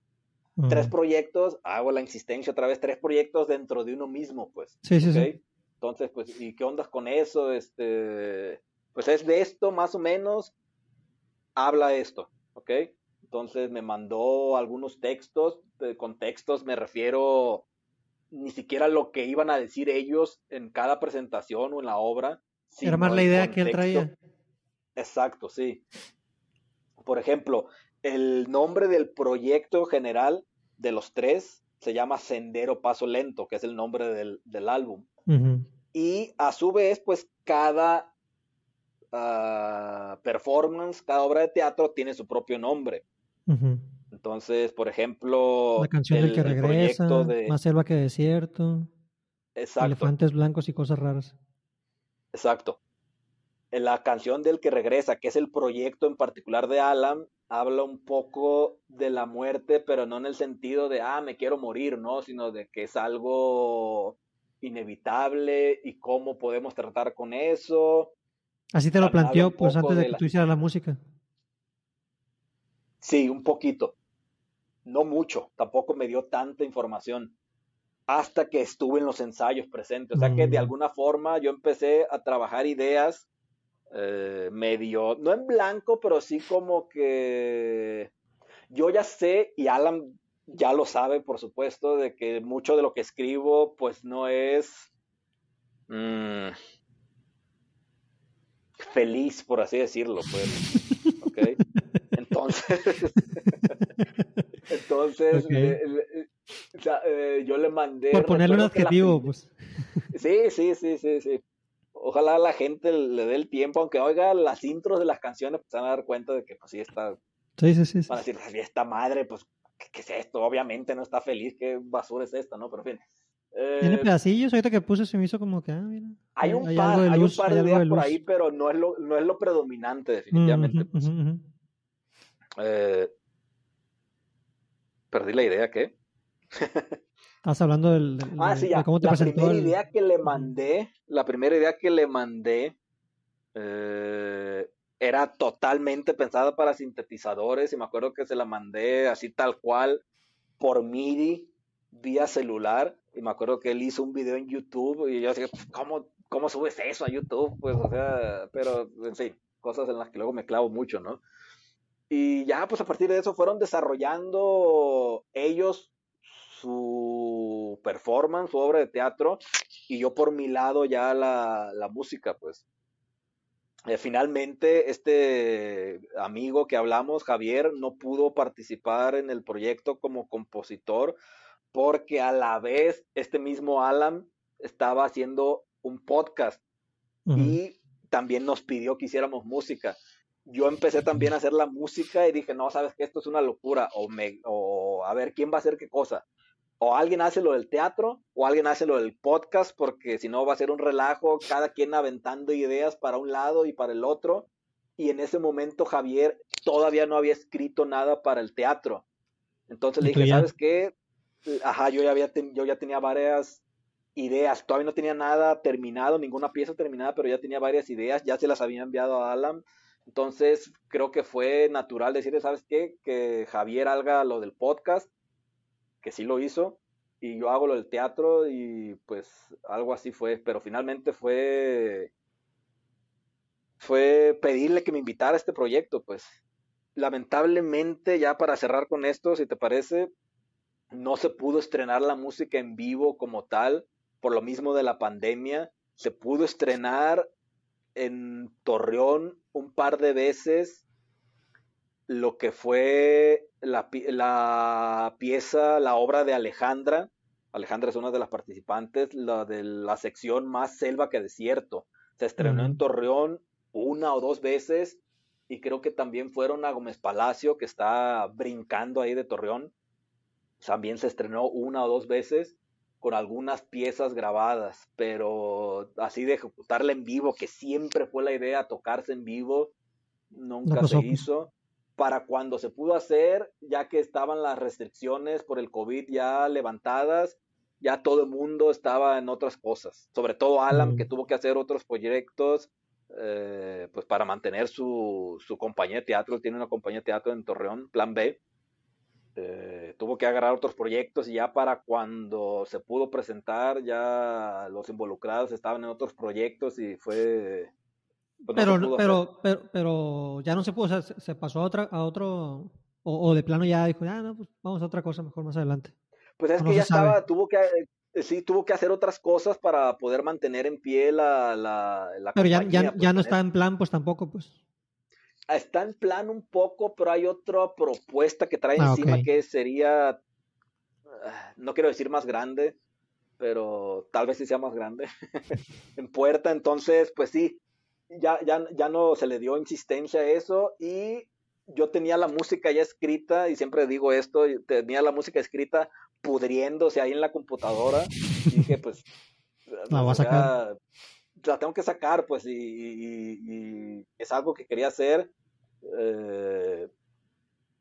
Tres proyectos, hago la insistencia otra vez, tres proyectos dentro de uno mismo, pues. Sí, sí, sí. Entonces, pues, ¿y qué onda con eso? Este, pues es de esto más o menos, habla esto, ¿ok? Entonces me mandó algunos textos, con textos me refiero ni siquiera lo que iban a decir ellos en cada presentación o en la obra. Era más la idea que él traía. Exacto, sí. Por ejemplo, el nombre del proyecto general de los tres se llama Sendero Paso Lento, que es el nombre del, del álbum. Y a su vez, pues cada ah, performance, cada obra de teatro tiene su propio nombre. Entonces, por ejemplo, la canción del que regresa, más selva que desierto, Exacto. elefantes blancos y cosas raras. Exacto. La canción del que regresa, que es el proyecto en particular de Alan, habla un poco de la muerte, pero no en el sentido de, ah, me quiero morir, ¿no? Sino de que es algo inevitable y cómo podemos tratar con eso. Así te lo planteó pues antes de, que tú hicieras la música. Sí, un poquito. No mucho, tampoco me dio tanta información hasta que estuve en los ensayos presentes. O sea que de mm. alguna forma yo empecé a trabajar ideas eh, medio, no en blanco, pero sí como que yo ya sé y Alan ya lo sabe, por supuesto, de que mucho de lo que escribo, pues no es mm, feliz, por así decirlo, pues. Entonces, entonces, eh, yo le mandé. Por ponerle un adjetivo, pues. Sí, sí, sí, sí, sí. Ojalá la gente le dé el tiempo, aunque oiga las intros de las canciones, pues se van a dar cuenta de que, pues sí, está. Sí, sí, sí. Van a decir, esta madre, pues ¿qué, es esto? Obviamente no está feliz, ¿qué basura es esta, no? Pero en fin. Tiene eh, pedacillos, ahorita que puse se me hizo como que, ah, mira. Hay un par, de, hay un par de ideas por ahí, pero no es lo, no es lo predominante, definitivamente. Pues. Eh, perdí la idea, ¿qué? Estás hablando del, ah, sí, ya. de cómo te la primera idea que le mandé, la primera idea que le mandé eh, era totalmente pensada para sintetizadores y me acuerdo que se la mandé así tal cual por MIDI vía celular y me acuerdo que él hizo un video en YouTube y yo decía, ¿cómo, ¿cómo subes eso a YouTube? Pues, o sea, pero, en fin, cosas en las que luego me clavo mucho, ¿no? Y ya, pues a partir de eso fueron desarrollando ellos su performance, su obra de teatro, y yo por mi lado ya la, la música, pues. Eh, finalmente, este amigo que hablamos, Javier, no pudo participar en el proyecto como compositor porque a la vez este mismo Alan estaba haciendo un podcast y también nos pidió que hiciéramos música. Yo empecé también a hacer la música y dije, no, sabes que esto es una locura, o, me, o a ver quién va a hacer qué cosa o alguien hace lo del teatro o alguien hace lo del podcast, porque si no va a ser un relajo, cada quien aventando ideas para un lado y para el otro. Y en ese momento Javier todavía no había escrito nada para el teatro. Entonces le dije, ¿sabes qué? Ajá, yo ya, había yo ya tenía varias ideas, todavía no tenía nada terminado, ninguna pieza terminada, pero ya tenía varias ideas, ya se las había enviado a Alan. Entonces creo que fue natural decirle, ¿sabes qué? Que Javier haga lo del podcast que sí lo hizo, y yo hago lo del teatro y pues algo así fue, pero finalmente fue fue pedirle que me invitara a este proyecto, pues. Lamentablemente ya para cerrar con esto, si te parece, no se pudo estrenar la música en vivo como tal, por lo mismo de la pandemia, se pudo estrenar en Torreón un par de veces lo que fue la, pieza, la obra de Alejandra. Alejandra es una de las participantes, la de la sección más selva que desierto. Se estrenó en Torreón una o dos veces y creo que también fueron a Gómez Palacio, que está brincando ahí de Torreón. También se estrenó una o dos veces con algunas piezas grabadas, pero así de ejecutarla en vivo, que siempre fue la idea, tocarse en vivo, nunca se hizo para cuando se pudo hacer, ya que estaban las restricciones por el COVID ya levantadas, ya todo el mundo estaba en otras cosas, sobre todo Alan, que mm. tuvo que hacer otros proyectos, eh, pues para mantener su, su, compañía de teatro, tiene una compañía de teatro en Torreón, Plan B, eh, tuvo que agarrar otros proyectos y ya para cuando se pudo presentar, ya los involucrados estaban en otros proyectos y fue pues pero, pero, pero, pero, ya no se pudo, o sea, se, pasó a, otra, a otro, o, de plano ya dijo, ya, no, pues vamos a otra cosa mejor más adelante. Pues es que ya estaba, tuvo que, eh, sí, tuvo que hacer otras cosas para poder mantener en pie la, la, la Pero ya, ya, ya no está en plan, pues tampoco, pues. Está en plan un poco, pero hay otra propuesta que trae ah, encima que sería, ah, no quiero decir más grande, pero tal vez sí sea más grande en puerta. Entonces, pues sí, ya, ya, ya no se le dio insistencia a eso y yo tenía la música ya escrita y siempre digo esto, tenía la música escrita pudriéndose ahí en la computadora y dije pues la, a sacar. la tengo que sacar pues y, es algo que quería hacer eh,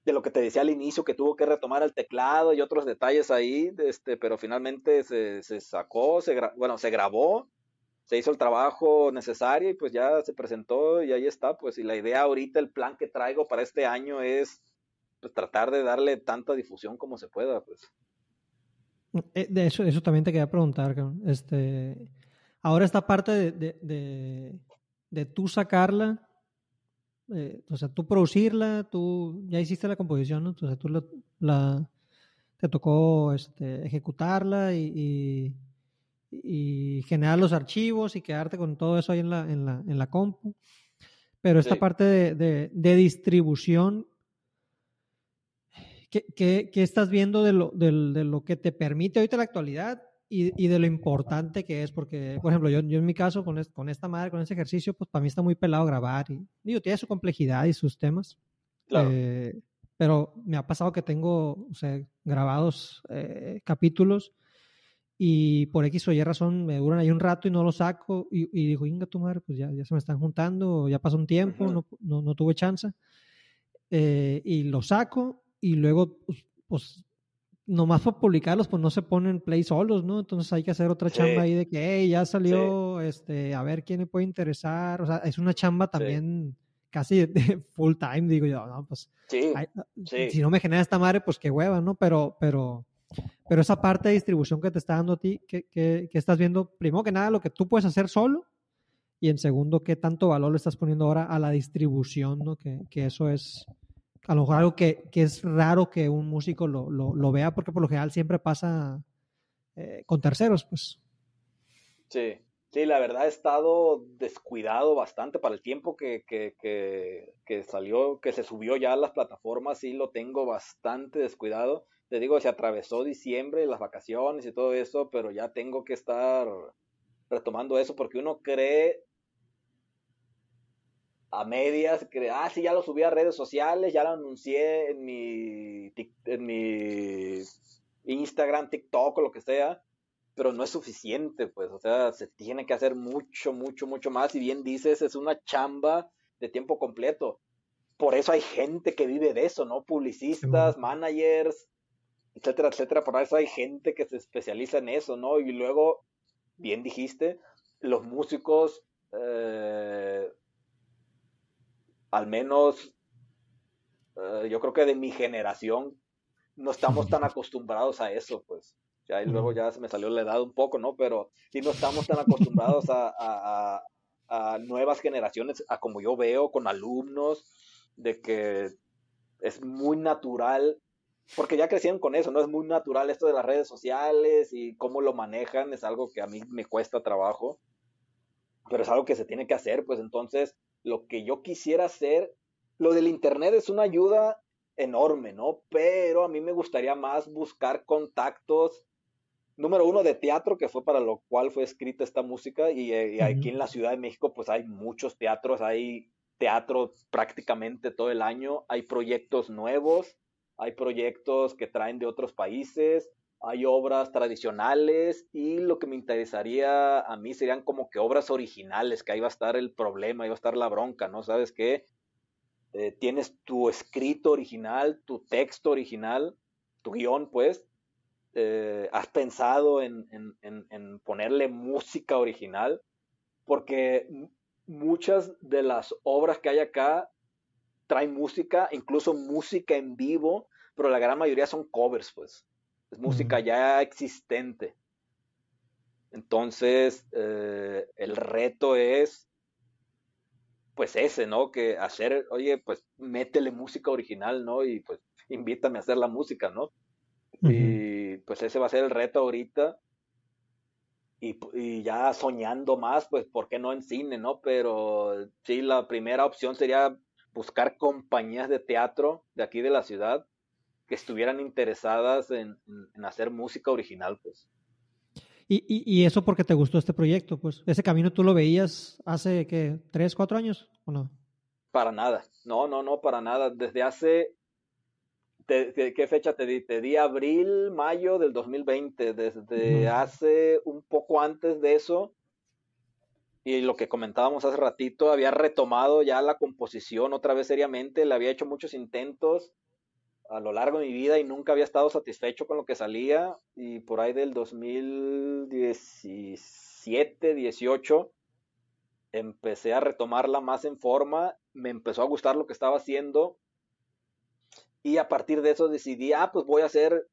de lo que te decía al inicio que tuvo que retomar el teclado y otros detalles ahí este pero finalmente se, se sacó se bueno se grabó se hizo el trabajo necesario y pues ya se presentó y ahí está, pues y la idea ahorita, el plan que traigo para este año es pues tratar de darle tanta difusión como se pueda, pues. Eh, de eso, eso también te quería preguntar, este, ahora esta parte de, de, de, tú sacarla, eh, o sea, tú producirla, tú ya hiciste la composición, ¿no? o sea, tú la, te tocó este, ejecutarla y generar los archivos y quedarte con todo eso ahí en la, en la, en la compu. Pero esta parte de, de, distribución, ¿qué, ¿qué, qué, estás viendo de lo, de, de lo que te permite ahorita la actualidad y, y, de lo importante que es? Porque, por ejemplo, yo, yo en mi caso, con, con esta madre, con ese ejercicio, pues para mí está muy pelado grabar. Y digo, tiene su complejidad y sus temas. Claro. Eh, pero me ha pasado que tengo o sea, grabados eh, capítulos y por X o Y razón me duran ahí un rato y no lo saco y, y digo, inga tu madre, pues ya, ya se me están juntando, ya pasó un tiempo, no, no, no, tuve chance. Eh, y lo saco y luego, pues, pues, nomás por publicarlos, pues no se ponen play solos, ¿no? Entonces hay que hacer otra chamba ahí de que, hey, ya salió, este, a ver quién me puede interesar. O sea, es una chamba también casi de full time, digo yo, ¿no? Pues, si no me genera esta madre, pues qué hueva, ¿no? Pero, pero Pero esa parte de distribución que te está dando a ti, que, estás viendo, primero que nada, lo que tú puedes hacer solo, y en segundo, qué tanto valor le estás poniendo ahora a la distribución, ¿no? Que, que eso es a lo mejor algo que, que es raro que un músico lo, lo, lo, vea, porque por lo general siempre pasa eh, con terceros, pues. Sí, sí, la verdad he estado descuidado bastante para el tiempo que, que, que, salió, que se subió ya a las plataformas, sí lo tengo bastante descuidado. Te digo, se atravesó diciembre, las vacaciones y todo eso, pero ya tengo que estar retomando eso porque uno cree a medias, que, ah, sí, ya lo subí a redes sociales, ya lo anuncié en mi, en mi Instagram, TikTok o lo que sea, pero no es suficiente, pues, o sea, se tiene que hacer mucho, mucho, mucho más, y bien dices, es una chamba de tiempo completo. Por eso hay gente que vive de eso, ¿no? Publicistas, managers, etcétera, etcétera. Por eso hay gente que se especializa en eso, ¿no? Y luego, bien dijiste, los músicos eh, al menos eh, yo creo que de mi generación no estamos tan acostumbrados a eso, pues. Ya, y luego ya se me salió la edad un poco, ¿no? Pero sí no estamos tan acostumbrados a, nuevas generaciones, a como yo veo con alumnos, de que es muy natural, porque ya crecieron con eso, ¿no? Es muy natural esto de las redes sociales y cómo lo manejan, es algo que a mí me cuesta trabajo, pero es algo que se tiene que hacer, pues entonces lo que yo quisiera hacer. Lo del Internet es una ayuda enorme, ¿no? Pero a mí me gustaría más buscar contactos, número uno, de teatro, que fue para lo cual fue escrita esta música, y, eh, aquí en la Ciudad de México pues hay muchos teatros, hay teatro prácticamente todo el año, hay proyectos nuevos, hay proyectos que traen de otros países, hay obras tradicionales y lo que me interesaría a mí serían como que obras originales, que ahí va a estar el problema, ahí va a estar la bronca, ¿no? ¿Sabes qué? Eh, tienes tu escrito original, tu texto original, tu guion, pues, eh, has pensado en, en, ponerle música original, porque muchas de las obras que hay acá traen música, incluso música en vivo, pero la gran mayoría son covers, pues es música ya existente. Entonces, eh, el reto es, pues ese, ¿no? Que hacer, oye, pues métele música original, ¿no? Y pues invítame a hacer la música, ¿no? Y pues ese va a ser el reto ahorita. Y, y, ya soñando más, pues, ¿por qué no en cine, no? Pero sí, la primera opción sería buscar compañías de teatro de aquí de la ciudad que estuvieran interesadas en, hacer música original, pues. Y, y, eso porque te gustó este proyecto, pues. ¿Ese camino tú lo veías hace, ¿qué? ¿Tres, cuatro años o no? Para nada. No, no, no, para nada. Desde hace... ¿Qué fecha te di? Te di abril, mayo del 2020. Desde hace un poco antes de eso, y lo que comentábamos hace ratito, había retomado ya la composición otra vez seriamente, le había hecho muchos intentos a lo largo de mi vida y nunca había estado satisfecho con lo que salía y por ahí del 2017, 18 empecé a retomarla más en forma, me empezó a gustar lo que estaba haciendo y a partir de eso decidí, ah, pues voy a hacer,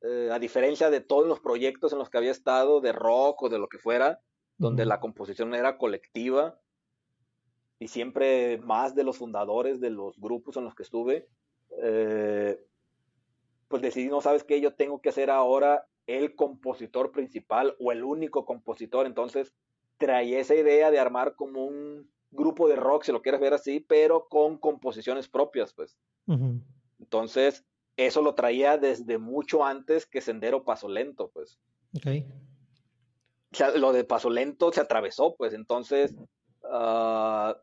eh, a diferencia de todos los proyectos en los que había estado, de rock o de lo que fuera, donde la composición era colectiva y siempre más de los fundadores de los grupos en los que estuve, eh, pues decidí, no sabes qué, yo tengo que ser ahora el compositor principal o el único compositor. Entonces traí esa idea de armar como un grupo de rock, si lo quieres ver así, pero con composiciones propias, pues. Entonces, eso lo traía desde mucho antes que Sendero Paso Lento, pues. Ok. Lo de Paso Lento se atravesó, pues. Entonces, uh,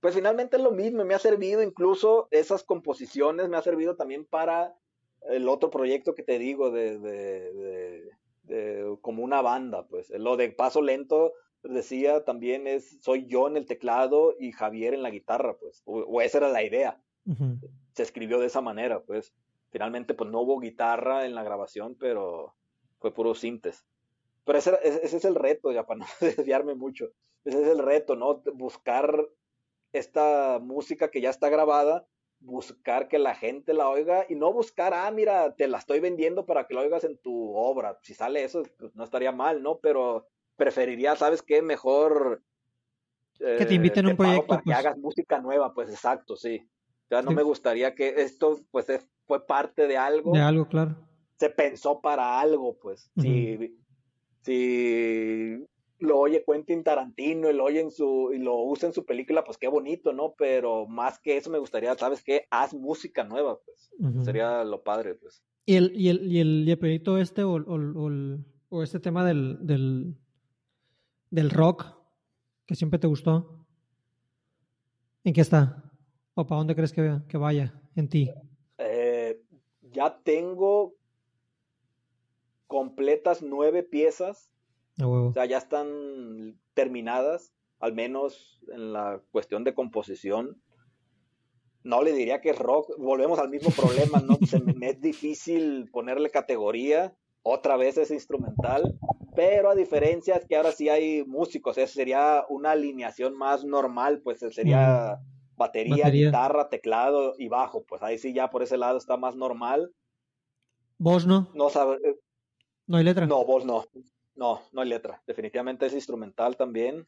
pues finalmente es lo mismo, me ha servido incluso esas composiciones, me ha servido también para el otro proyecto que te digo de, de, de, como una banda, pues lo de Paso Lento decía también es soy yo en el teclado y Javier en la guitarra, pues, o, esa era la idea. Se escribió de esa manera, pues. Finalmente, pues no hubo guitarra en la grabación, pero fue puro sintes. Pero ese, ese es el reto, ya para no desviarme mucho. Ese es el reto, ¿no? Buscar esta música que ya está grabada buscar que la gente la oiga y no buscar, ah, mira, te la estoy vendiendo para que la oigas en tu obra. Si sale eso, pues no estaría mal, ¿no? Pero preferiría, ¿sabes qué? Mejor... que te inviten a un proyecto. Para que pues. hagas música nueva, pues exacto, sí. Ya no me gustaría que esto, pues, fue parte de algo. De algo, claro. Se pensó para algo, pues. Si, si lo oye Quentin Tarantino y lo oye en su, y lo usa en su película, pues qué bonito, ¿no? Pero más que eso me gustaría, ¿sabes qué? Haz música nueva, pues. Sería lo padre, pues. ¿Y el, y el, y el, proyecto este o, o, o, este tema del, del, del rock que siempre te gustó? ¿En qué está? ¿O para dónde crees que, que vaya en ti? Eh, ya tengo completas nueve piezas o sea, ya están terminadas, al menos en la cuestión de composición. No le diría que es rock, volvemos al mismo problema, ¿no? Se me, es difícil ponerle categoría, otra vez es instrumental, pero a diferencia es que ahora sí hay músicos, eso sería una alineación más normal, pues sería batería, guitarra, teclado y bajo, pues ahí sí ya por ese lado está más normal. ¿Vos no? No sabe. No hay letra. No, vos no. No, no hay letra. Definitivamente es instrumental también.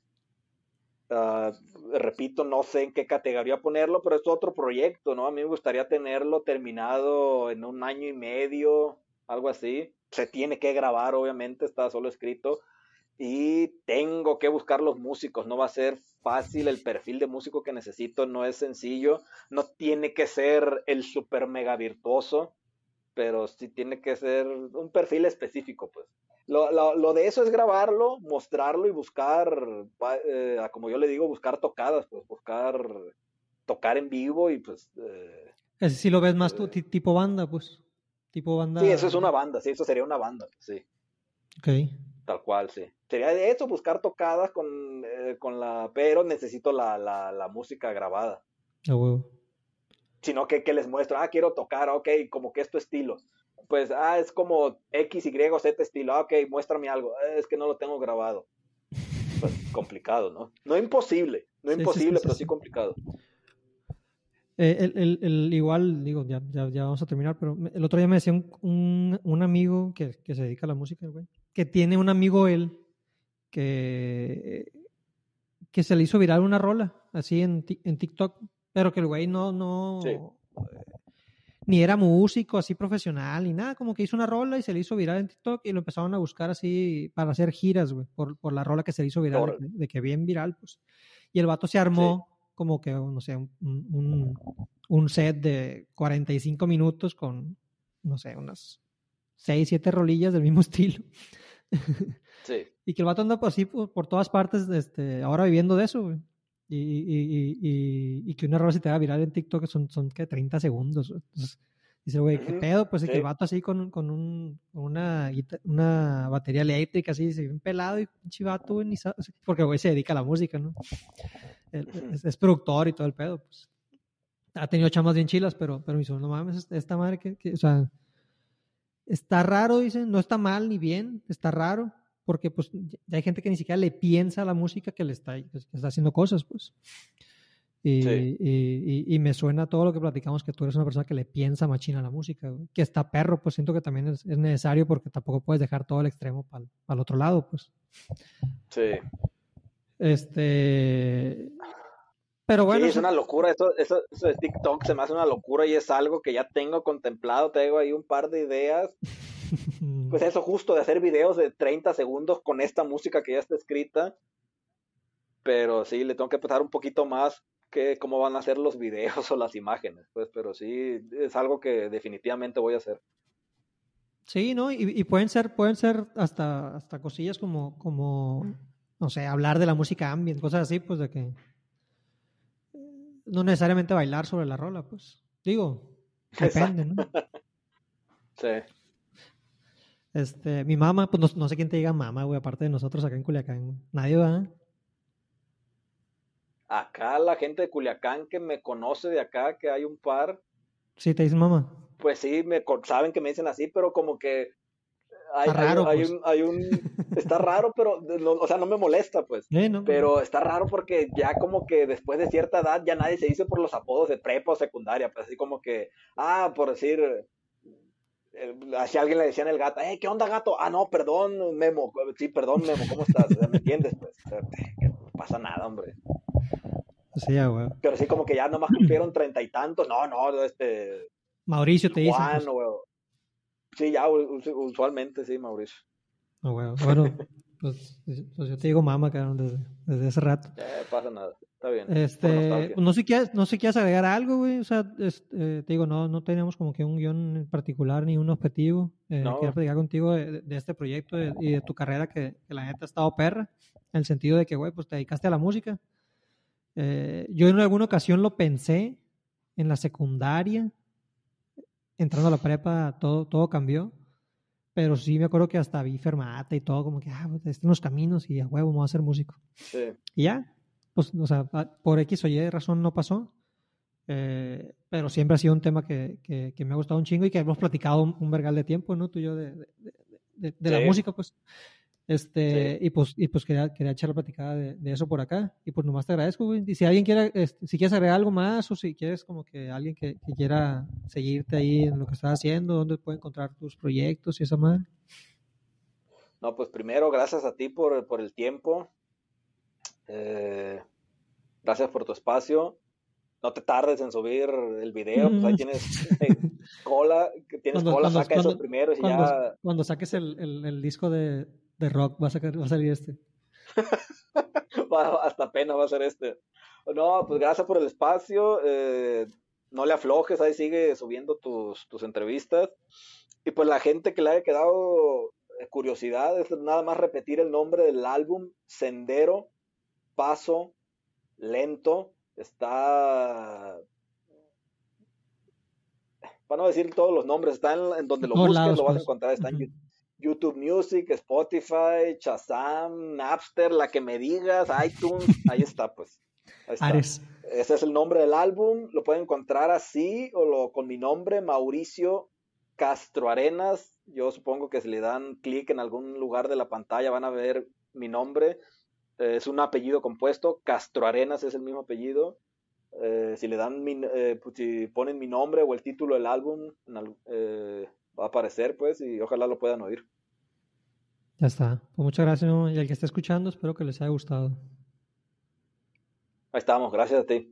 Ah, repito, no sé en qué categoría ponerlo, pero es otro proyecto, ¿no? A mí me gustaría tenerlo terminado en un año y medio, algo así. Se tiene que grabar, obviamente, está solo escrito. Y tengo que buscar los músicos, no va a ser fácil, el perfil de músico que necesito no es sencillo, no tiene que ser el super mega virtuoso, pero sí tiene que ser un perfil específico, pues. Lo, lo, lo, de eso es grabarlo, mostrarlo y buscar, eh, como yo le digo, buscar tocadas, pues buscar tocar en vivo y pues... Eh, Ese sí lo ves más tú, eh, tipo banda, pues. Tipo banda. Sí, eso es una banda, sí, eso sería una banda, sí. Ok. Tal cual, sí. Sería de eso, buscar tocadas con, eh, con la... Pero necesito la, la, la música grabada. Ah, huevo. Sino que, que les muestro, ah, quiero tocar, ok, como que es tu estilo pues, ah, es como X, Y, Z estilo, ah, ok, muéstrame algo, es que no lo tengo grabado. Pues complicado, ¿no? No imposible, no imposible, pero sí complicado. Eh, el, el, igual, digo, ya, ya, ya, vamos a terminar, pero el otro día me decía un, un, amigo que, que, se dedica a la música, güey, que tiene un amigo él que, que se le hizo viral una rola, así en, en TikTok, pero que el güey no, no, ni era músico así profesional ni nada, como que hizo una rola y se le hizo viral en TikTok y lo empezaron a buscar así para hacer giras, güey, por, por la rola que se le hizo viral, de, que bien viral, pues. Y el vato se armó como que, no sé, un, un, set de 45 minutos con, no sé, unas 6, 7 rolillas del mismo estilo. Sí. y que el vato anda pues, así por, por, todas partes, este, ahora viviendo de eso, güey. Y, y, y, y, que una rola se te haga viral en TikTok son, son que 30 segundos. Entonces, dice, güey, ¿qué pedo? Pues el que vato así con, con un, una, una batería eléctrica, así, se ve pelado y un chivato, ni porque güey se dedica a la música, ¿no? Es, productor y todo el pedo, pues. Ha tenido chamas bien chilas, pero, pero me dice, no mames, esta madre que, que, o sea, está raro, dicen, no está mal ni bien, está raro porque pues ya hay gente que ni siquiera le piensa a la música que le está, pues, que está haciendo cosas, pues. Y, y, y, me suena todo lo que platicamos, que tú eres una persona que le piensa machina a la música, que está perro, pues siento que también es, es necesario porque tampoco puedes dejar todo el extremo para el otro lado, pues. Sí. Este... Pero bueno. Sí, es una locura, eso, eso, eso, de TikTok se me hace una locura y es algo que ya tengo contemplado, tengo ahí un par de ideas pues eso justo de hacer videos de 30 segundos con esta música que ya está escrita. Pero sí, le tengo que pensar un poquito más que cómo van a ser los videos o las imágenes, pues, pero sí, es algo que definitivamente voy a hacer. Sí, ¿no? Y, pueden ser, pueden ser hasta, hasta cosillas como, como, no sé, hablar de la música ambient, cosas así, pues de que no necesariamente bailar sobre la rola, pues. Digo, depende, ¿no? sí. Este, mi mamá, pues no, sé quién te diga mamá, güey, aparte de nosotros acá en Culiacán. Nadie va. Acá la gente de Culiacán que me conoce de acá, que hay un par. Sí, te dicen mamá. Pues sí, me saben que me dicen así, pero como que hay, está raro, hay, pues. un, hay un, está raro, pero, o sea, no me molesta, pues. Eh, no, pero está raro porque ya como que después de cierta edad ya nadie se dice por los apodos de prepa o secundaria, pues así como que, ah, por decir, si alguien le decían el gato, eh, ¿qué onda gato? Ah, no, perdón, Memo, sí, perdón, Memo, ¿cómo estás? ¿Me entiendes? Pues, no pasa nada, hombre. Sí, ya, güey. Pero sí, como que ya nomás cumplieron treinta y tantos, no, no, este... Mauricio te dice. Juan, pues. Sí, ya, usualmente sí, Mauricio. Oh, bueno, pues, pues, yo te digo mamá, cabrón, desde, desde ese rato. Eh, pasa nada, está bien. Este, no sé, qué, no sé qué agregar algo, güey, o sea, este, te digo, no, no tenemos como que un guion en particular ni un objetivo. Eh, Quiero platicar contigo de, este proyecto y de tu carrera que, que, la neta ha estado perra, en el sentido de que, güey, pues te dedicaste a la música. Eh, yo en alguna ocasión lo pensé en la secundaria, entrando a la prepa, todo, todo cambió. Pero sí me acuerdo que hasta vi Fermata y todo, como que, ah, pues, están los caminos y a huevo, voy a ser músico. Sí. Y ya, pues, o sea, por X o Y razón no pasó. Eh, pero siempre ha sido un tema que, que, me ha gustado un chingo y que hemos platicado un, vergal de tiempo, ¿no? Tú y yo de, de, de, la música, pues. Este, y pues, y pues quería, quería echar la platicada de, eso por acá. Y pues nomás te agradezco, güey. Y si alguien quiere, este, si quieres agregar algo más o si quieres como que alguien que, quiera seguirte ahí en lo que estás haciendo, dónde puede encontrar tus proyectos y esa madre. No, pues primero, gracias a ti por, por el tiempo. Eh, gracias por tu espacio. No te tardes en subir el video, pues ahí tienes eh, cola, tienes cola, saca esos primeros y ya. Cuando saques el, el disco de, de rock va a, sacar, va a salir este. hasta pena va a ser este. No, pues gracias por el espacio. Eh, no le aflojes, ahí sigue subiendo tus, tus entrevistas. Y pues la gente que le haya quedado curiosidad es nada más repetir el nombre del álbum, Sendero, Paso, Lento. Está para no decir todos los nombres, está en, donde lo busques, lo vas a pues. encontrar, está en, YouTube Music, Spotify, Shazam, Napster, la que me digas, iTunes, ahí está, pues. Ese es el nombre del álbum, lo pueden encontrar así o lo, con mi nombre, Mauricio Castro Arenas. Yo supongo que si le dan clic en algún lugar de la pantalla van a ver mi nombre. Eh, es un apellido compuesto, Castro Arenas es el mismo apellido. Eh, si le dan eh, pues, si ponen mi nombre o el título del álbum, va a aparecer, pues, y ojalá lo puedan oír. Ya está. Pues muchas gracias. Y al que esté escuchando, espero que les haya gustado. Ahí estamos. Gracias a ti.